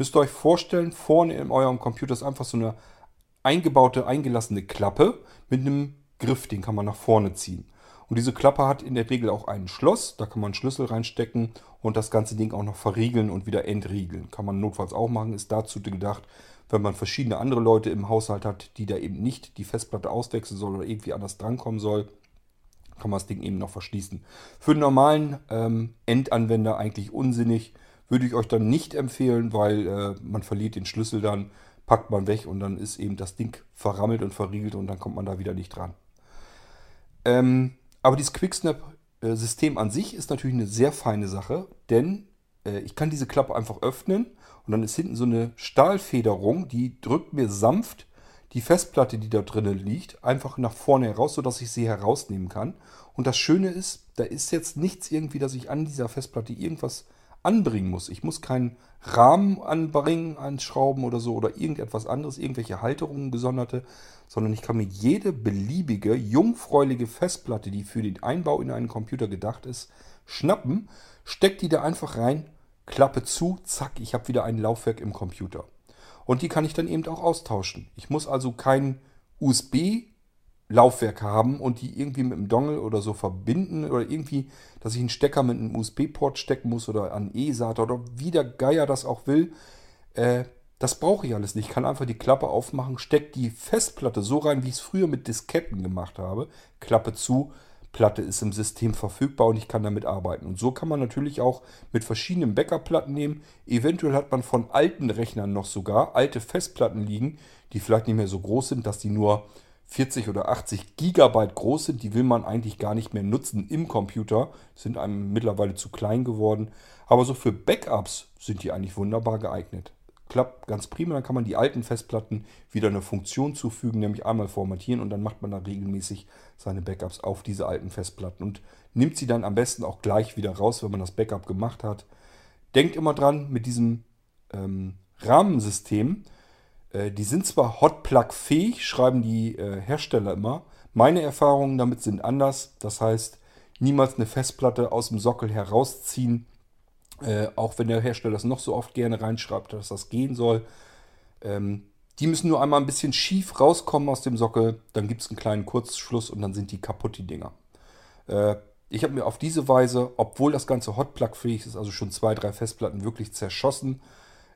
Müsst ihr euch vorstellen, vorne in eurem Computer ist einfach so eine eingebaute, eingelassene Klappe mit einem Griff, den kann man nach vorne ziehen. Und diese Klappe hat in der Regel auch ein Schloss, da kann man einen Schlüssel reinstecken und das ganze Ding auch noch verriegeln und wieder entriegeln. Kann man notfalls auch machen, ist dazu gedacht, wenn man verschiedene andere Leute im Haushalt hat, die da eben nicht die Festplatte auswechseln soll oder irgendwie anders drankommen soll, kann man das Ding eben noch verschließen. Für den normalen ähm, Endanwender eigentlich unsinnig. Würde ich euch dann nicht empfehlen, weil äh, man verliert den Schlüssel dann, packt man weg und dann ist eben das Ding verrammelt und verriegelt und dann kommt man da wieder nicht dran. Ähm, aber dieses Quicksnap-System an sich ist natürlich eine sehr feine Sache, denn äh, ich kann diese Klappe einfach öffnen und dann ist hinten so eine Stahlfederung, die drückt mir sanft die Festplatte, die da drinnen liegt, einfach nach vorne heraus, sodass ich sie herausnehmen kann. Und das Schöne ist, da ist jetzt nichts irgendwie, dass ich an dieser Festplatte irgendwas anbringen muss. Ich muss keinen Rahmen anbringen, anschrauben oder so oder irgendetwas anderes, irgendwelche Halterungen gesonderte, sondern ich kann mir jede beliebige, jungfräuliche Festplatte, die für den Einbau in einen Computer gedacht ist, schnappen, steck die da einfach rein Klappe zu, zack, ich habe wieder ein Laufwerk im Computer. Und die kann ich dann eben auch austauschen. Ich muss also kein USB-Laufwerk haben und die irgendwie mit einem Dongle oder so verbinden oder irgendwie, dass ich einen Stecker mit einem USB-Port stecken muss oder an E-SATA oder wie der Geier das auch will. Äh, das brauche ich alles nicht. Ich kann einfach die Klappe aufmachen, stecke die Festplatte so rein, wie ich es früher mit Disketten gemacht habe. Klappe zu, Platte ist im System verfügbar und ich kann damit arbeiten. Und so kann man natürlich auch mit verschiedenen Backup-Platten nehmen. Eventuell hat man von alten Rechnern noch sogar alte Festplatten liegen, die vielleicht nicht mehr so groß sind, dass die nur 40 oder 80 Gigabyte groß sind. Die will man eigentlich gar nicht mehr nutzen im Computer. Sind einem mittlerweile zu klein geworden. Aber so für Backups sind die eigentlich wunderbar geeignet. klappt ganz prima. Dann kann man die alten Festplatten wieder eine Funktion zufügen, nämlich einmal formatieren und dann macht man da regelmäßig seine Backups auf diese alten Festplatten und nimmt sie dann am besten auch gleich wieder raus, wenn man das Backup gemacht hat. Denkt immer dran, mit diesem ähm, Rahmensystem, äh, die sind zwar Hotplug-fähig, schreiben die äh, Hersteller immer. Meine Erfahrungen damit sind anders. Das heißt, niemals eine Festplatte aus dem Sockel herausziehen, äh, auch wenn der Hersteller das noch so oft gerne reinschreibt, dass das gehen soll. Ähm, die müssen nur einmal ein bisschen schief rauskommen aus dem Sockel, dann gibt es einen kleinen Kurzschluss und dann sind die kaputt, die Dinger. Äh, ich habe mir auf diese Weise, obwohl das ganze Hotplug-fähig ist, also schon zwei, drei Festplatten wirklich zerschossen.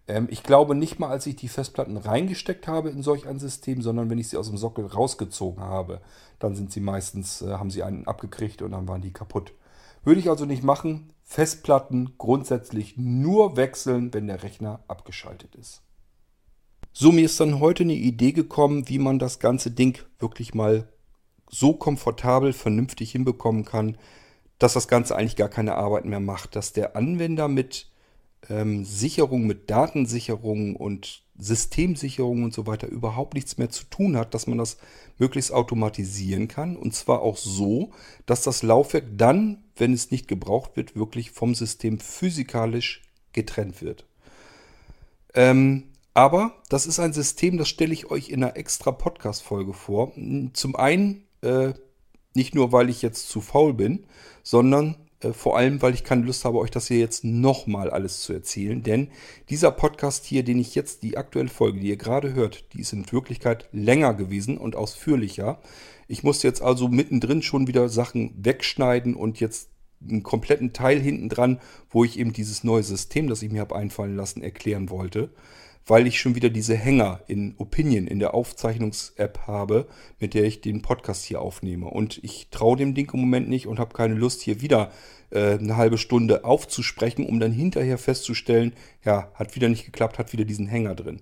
Ähm, ich glaube nicht mal, als ich die Festplatten reingesteckt habe in solch ein System, sondern wenn ich sie aus dem Sockel rausgezogen habe, dann sind sie meistens, äh, haben sie einen abgekriegt und dann waren die kaputt. Würde ich also nicht machen. Festplatten grundsätzlich nur wechseln, wenn der Rechner abgeschaltet ist. So, mir ist dann heute eine Idee gekommen, wie man das ganze Ding wirklich mal so komfortabel, vernünftig hinbekommen kann, dass das Ganze eigentlich gar keine Arbeit mehr macht, dass der Anwender mit ähm, Sicherung, mit Datensicherung und Systemsicherung und so weiter überhaupt nichts mehr zu tun hat, dass man das möglichst automatisieren kann. Und zwar auch so, dass das Laufwerk dann, wenn es nicht gebraucht wird, wirklich vom System physikalisch getrennt wird. Ähm, aber das ist ein System, das stelle ich euch in einer extra Podcast-Folge vor. Zum einen äh, nicht nur, weil ich jetzt zu faul bin, sondern vor allem, weil ich keine Lust habe, euch das hier jetzt nochmal alles zu erzählen. Denn dieser Podcast hier, den ich jetzt, die aktuelle Folge, die ihr gerade hört, die ist in Wirklichkeit länger gewesen und ausführlicher. Ich musste jetzt also mittendrin schon wieder Sachen wegschneiden und jetzt einen kompletten Teil hinten dran, wo ich eben dieses neue System, das ich mir habe einfallen lassen, erklären wollte weil ich schon wieder diese Hänger in Opinion in der Aufzeichnungs-App habe, mit der ich den Podcast hier aufnehme. Und ich traue dem Ding im Moment nicht und habe keine Lust, hier wieder äh, eine halbe Stunde aufzusprechen, um dann hinterher festzustellen, ja, hat wieder nicht geklappt, hat wieder diesen Hänger drin.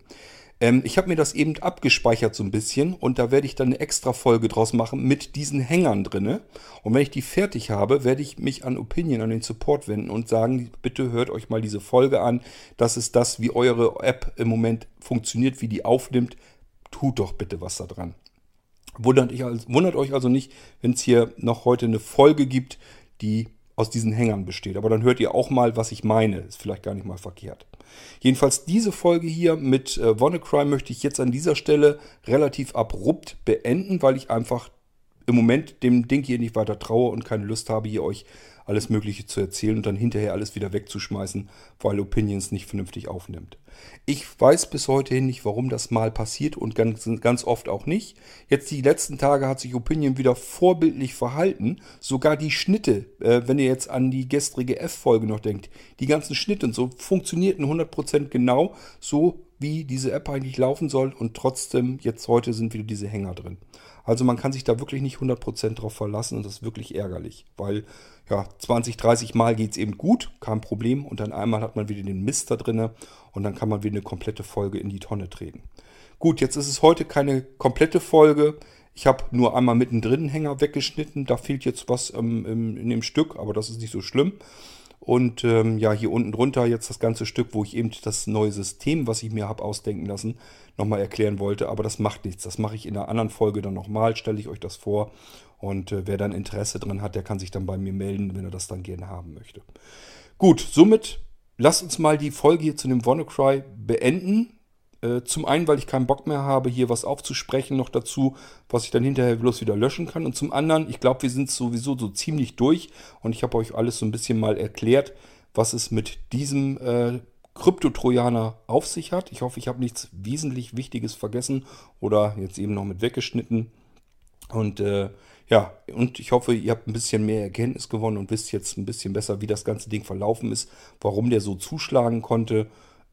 Ähm, ich habe mir das eben abgespeichert so ein bisschen und da werde ich dann eine extra Folge draus machen mit diesen Hängern drinne. Und wenn ich die fertig habe, werde ich mich an Opinion, an den Support wenden und sagen, bitte hört euch mal diese Folge an. Das ist das, wie eure App im Moment funktioniert, wie die aufnimmt. Tut doch bitte was da dran. Wundert, ich, wundert euch also nicht, wenn es hier noch heute eine Folge gibt, die aus diesen Hängern besteht. Aber dann hört ihr auch mal, was ich meine. Ist vielleicht gar nicht mal verkehrt. Jedenfalls diese Folge hier mit äh, WannaCry möchte ich jetzt an dieser Stelle relativ abrupt beenden, weil ich einfach im Moment dem Ding hier nicht weiter traue und keine Lust habe, hier euch alles Mögliche zu erzählen und dann hinterher alles wieder wegzuschmeißen, weil Opinions nicht vernünftig aufnimmt. Ich weiß bis heute hin nicht, warum das mal passiert und ganz, ganz oft auch nicht. Jetzt die letzten Tage hat sich Opinion wieder vorbildlich verhalten. Sogar die Schnitte, äh, wenn ihr jetzt an die gestrige F-Folge noch denkt, die ganzen Schnitte und so funktionierten 100% genau so, wie diese App eigentlich laufen soll und trotzdem jetzt heute sind wieder diese Hänger drin. Also man kann sich da wirklich nicht 100% drauf verlassen und das ist wirklich ärgerlich, weil ja, 20, 30 Mal geht es eben gut, kein Problem und dann einmal hat man wieder den Mist da drin und dann kann man wieder eine komplette Folge in die Tonne treten. Gut, jetzt ist es heute keine komplette Folge. Ich habe nur einmal mittendrin einen Hänger weggeschnitten. Da fehlt jetzt was ähm, in dem Stück, aber das ist nicht so schlimm. Und ähm, ja, hier unten drunter jetzt das ganze Stück, wo ich eben das neue System, was ich mir habe ausdenken lassen, nochmal erklären wollte. Aber das macht nichts. Das mache ich in einer anderen Folge dann nochmal, stelle ich euch das vor. Und äh, wer dann Interesse dran hat, der kann sich dann bei mir melden, wenn er das dann gerne haben möchte. Gut, somit lasst uns mal die Folge hier zu dem WannaCry beenden. Äh, zum einen, weil ich keinen Bock mehr habe, hier was aufzusprechen noch dazu, was ich dann hinterher bloß wieder löschen kann. Und zum anderen, ich glaube, wir sind sowieso so ziemlich durch und ich habe euch alles so ein bisschen mal erklärt, was es mit diesem äh, Krypto-Trojaner auf sich hat. Ich hoffe, ich habe nichts wesentlich Wichtiges vergessen oder jetzt eben noch mit weggeschnitten. Und äh, ja, und ich hoffe, ihr habt ein bisschen mehr Erkenntnis gewonnen und wisst jetzt ein bisschen besser, wie das ganze Ding verlaufen ist, warum der so zuschlagen konnte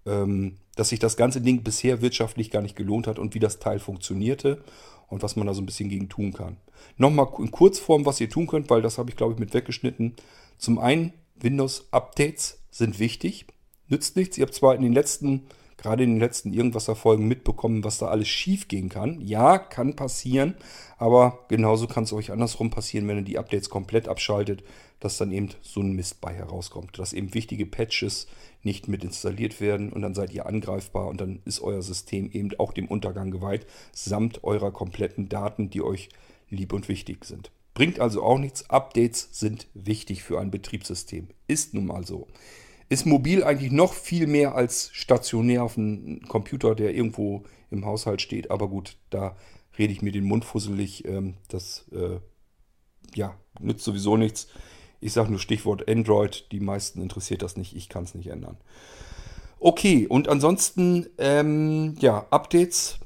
ähm, dass sich das ganze Ding bisher wirtschaftlich gar nicht gelohnt hat und wie das Teil funktionierte und was man da so ein bisschen gegen tun kann. Nochmal in Kurzform, was ihr tun könnt, weil das habe ich glaube ich mit weggeschnitten. Zum einen, Windows-Updates sind wichtig. Nützt nichts. Ihr habt zwar in den letzten gerade in den letzten Irgendwasser-Folgen mitbekommen, was da alles schief gehen kann. Ja, kann passieren, aber genauso kann es euch andersrum passieren, wenn ihr die Updates komplett abschaltet, dass dann eben so ein Mist bei herauskommt. Dass eben wichtige Patches nicht mit installiert werden und dann seid ihr angreifbar und dann ist euer System eben auch dem Untergang geweiht, samt eurer kompletten Daten, die euch lieb und wichtig sind. Bringt also auch nichts. Updates sind wichtig für ein Betriebssystem. Ist nun mal so. Ist mobil eigentlich noch viel mehr als stationär auf einem Computer, der irgendwo im Haushalt steht. Aber gut, da rede ich mir den Mund fusselig. Ähm, das äh, ja, nützt sowieso nichts. Ich sage nur Stichwort Android. Die meisten interessiert das nicht. Ich kann es nicht ändern. Okay, und ansonsten, ähm, ja, Updates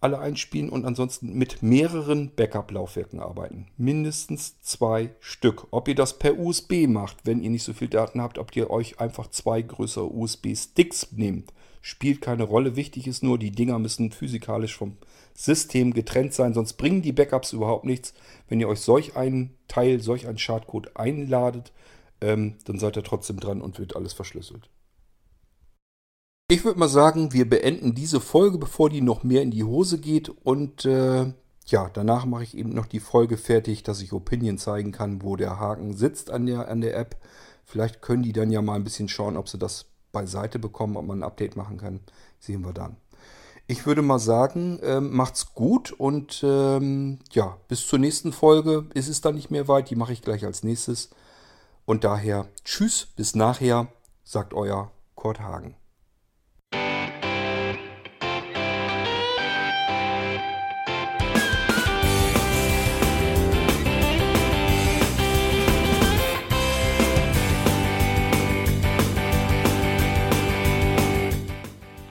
alle einspielen und ansonsten mit mehreren Backup-Laufwerken arbeiten. Mindestens zwei Stück. Ob ihr das per USB macht, wenn ihr nicht so viel Daten habt, ob ihr euch einfach zwei größere USB-Sticks nehmt, spielt keine Rolle. Wichtig ist nur, die Dinger müssen physikalisch vom System getrennt sein, sonst bringen die Backups überhaupt nichts. Wenn ihr euch solch einen Teil, solch einen Schadcode einladet, ähm, dann seid ihr trotzdem dran und wird alles verschlüsselt. Ich würde mal sagen, wir beenden diese Folge, bevor die noch mehr in die Hose geht. Und äh, ja, danach mache ich eben noch die Folge fertig, dass ich Opinion zeigen kann, wo der Haken sitzt an der, an der App. Vielleicht können die dann ja mal ein bisschen schauen, ob sie das beiseite bekommen, ob man ein Update machen kann. Sehen wir dann. Ich würde mal sagen, ähm, macht's gut und ähm, ja, bis zur nächsten Folge ist es dann nicht mehr weit. Die mache ich gleich als nächstes. Und daher, tschüss, bis nachher, sagt euer Kurt Hagen.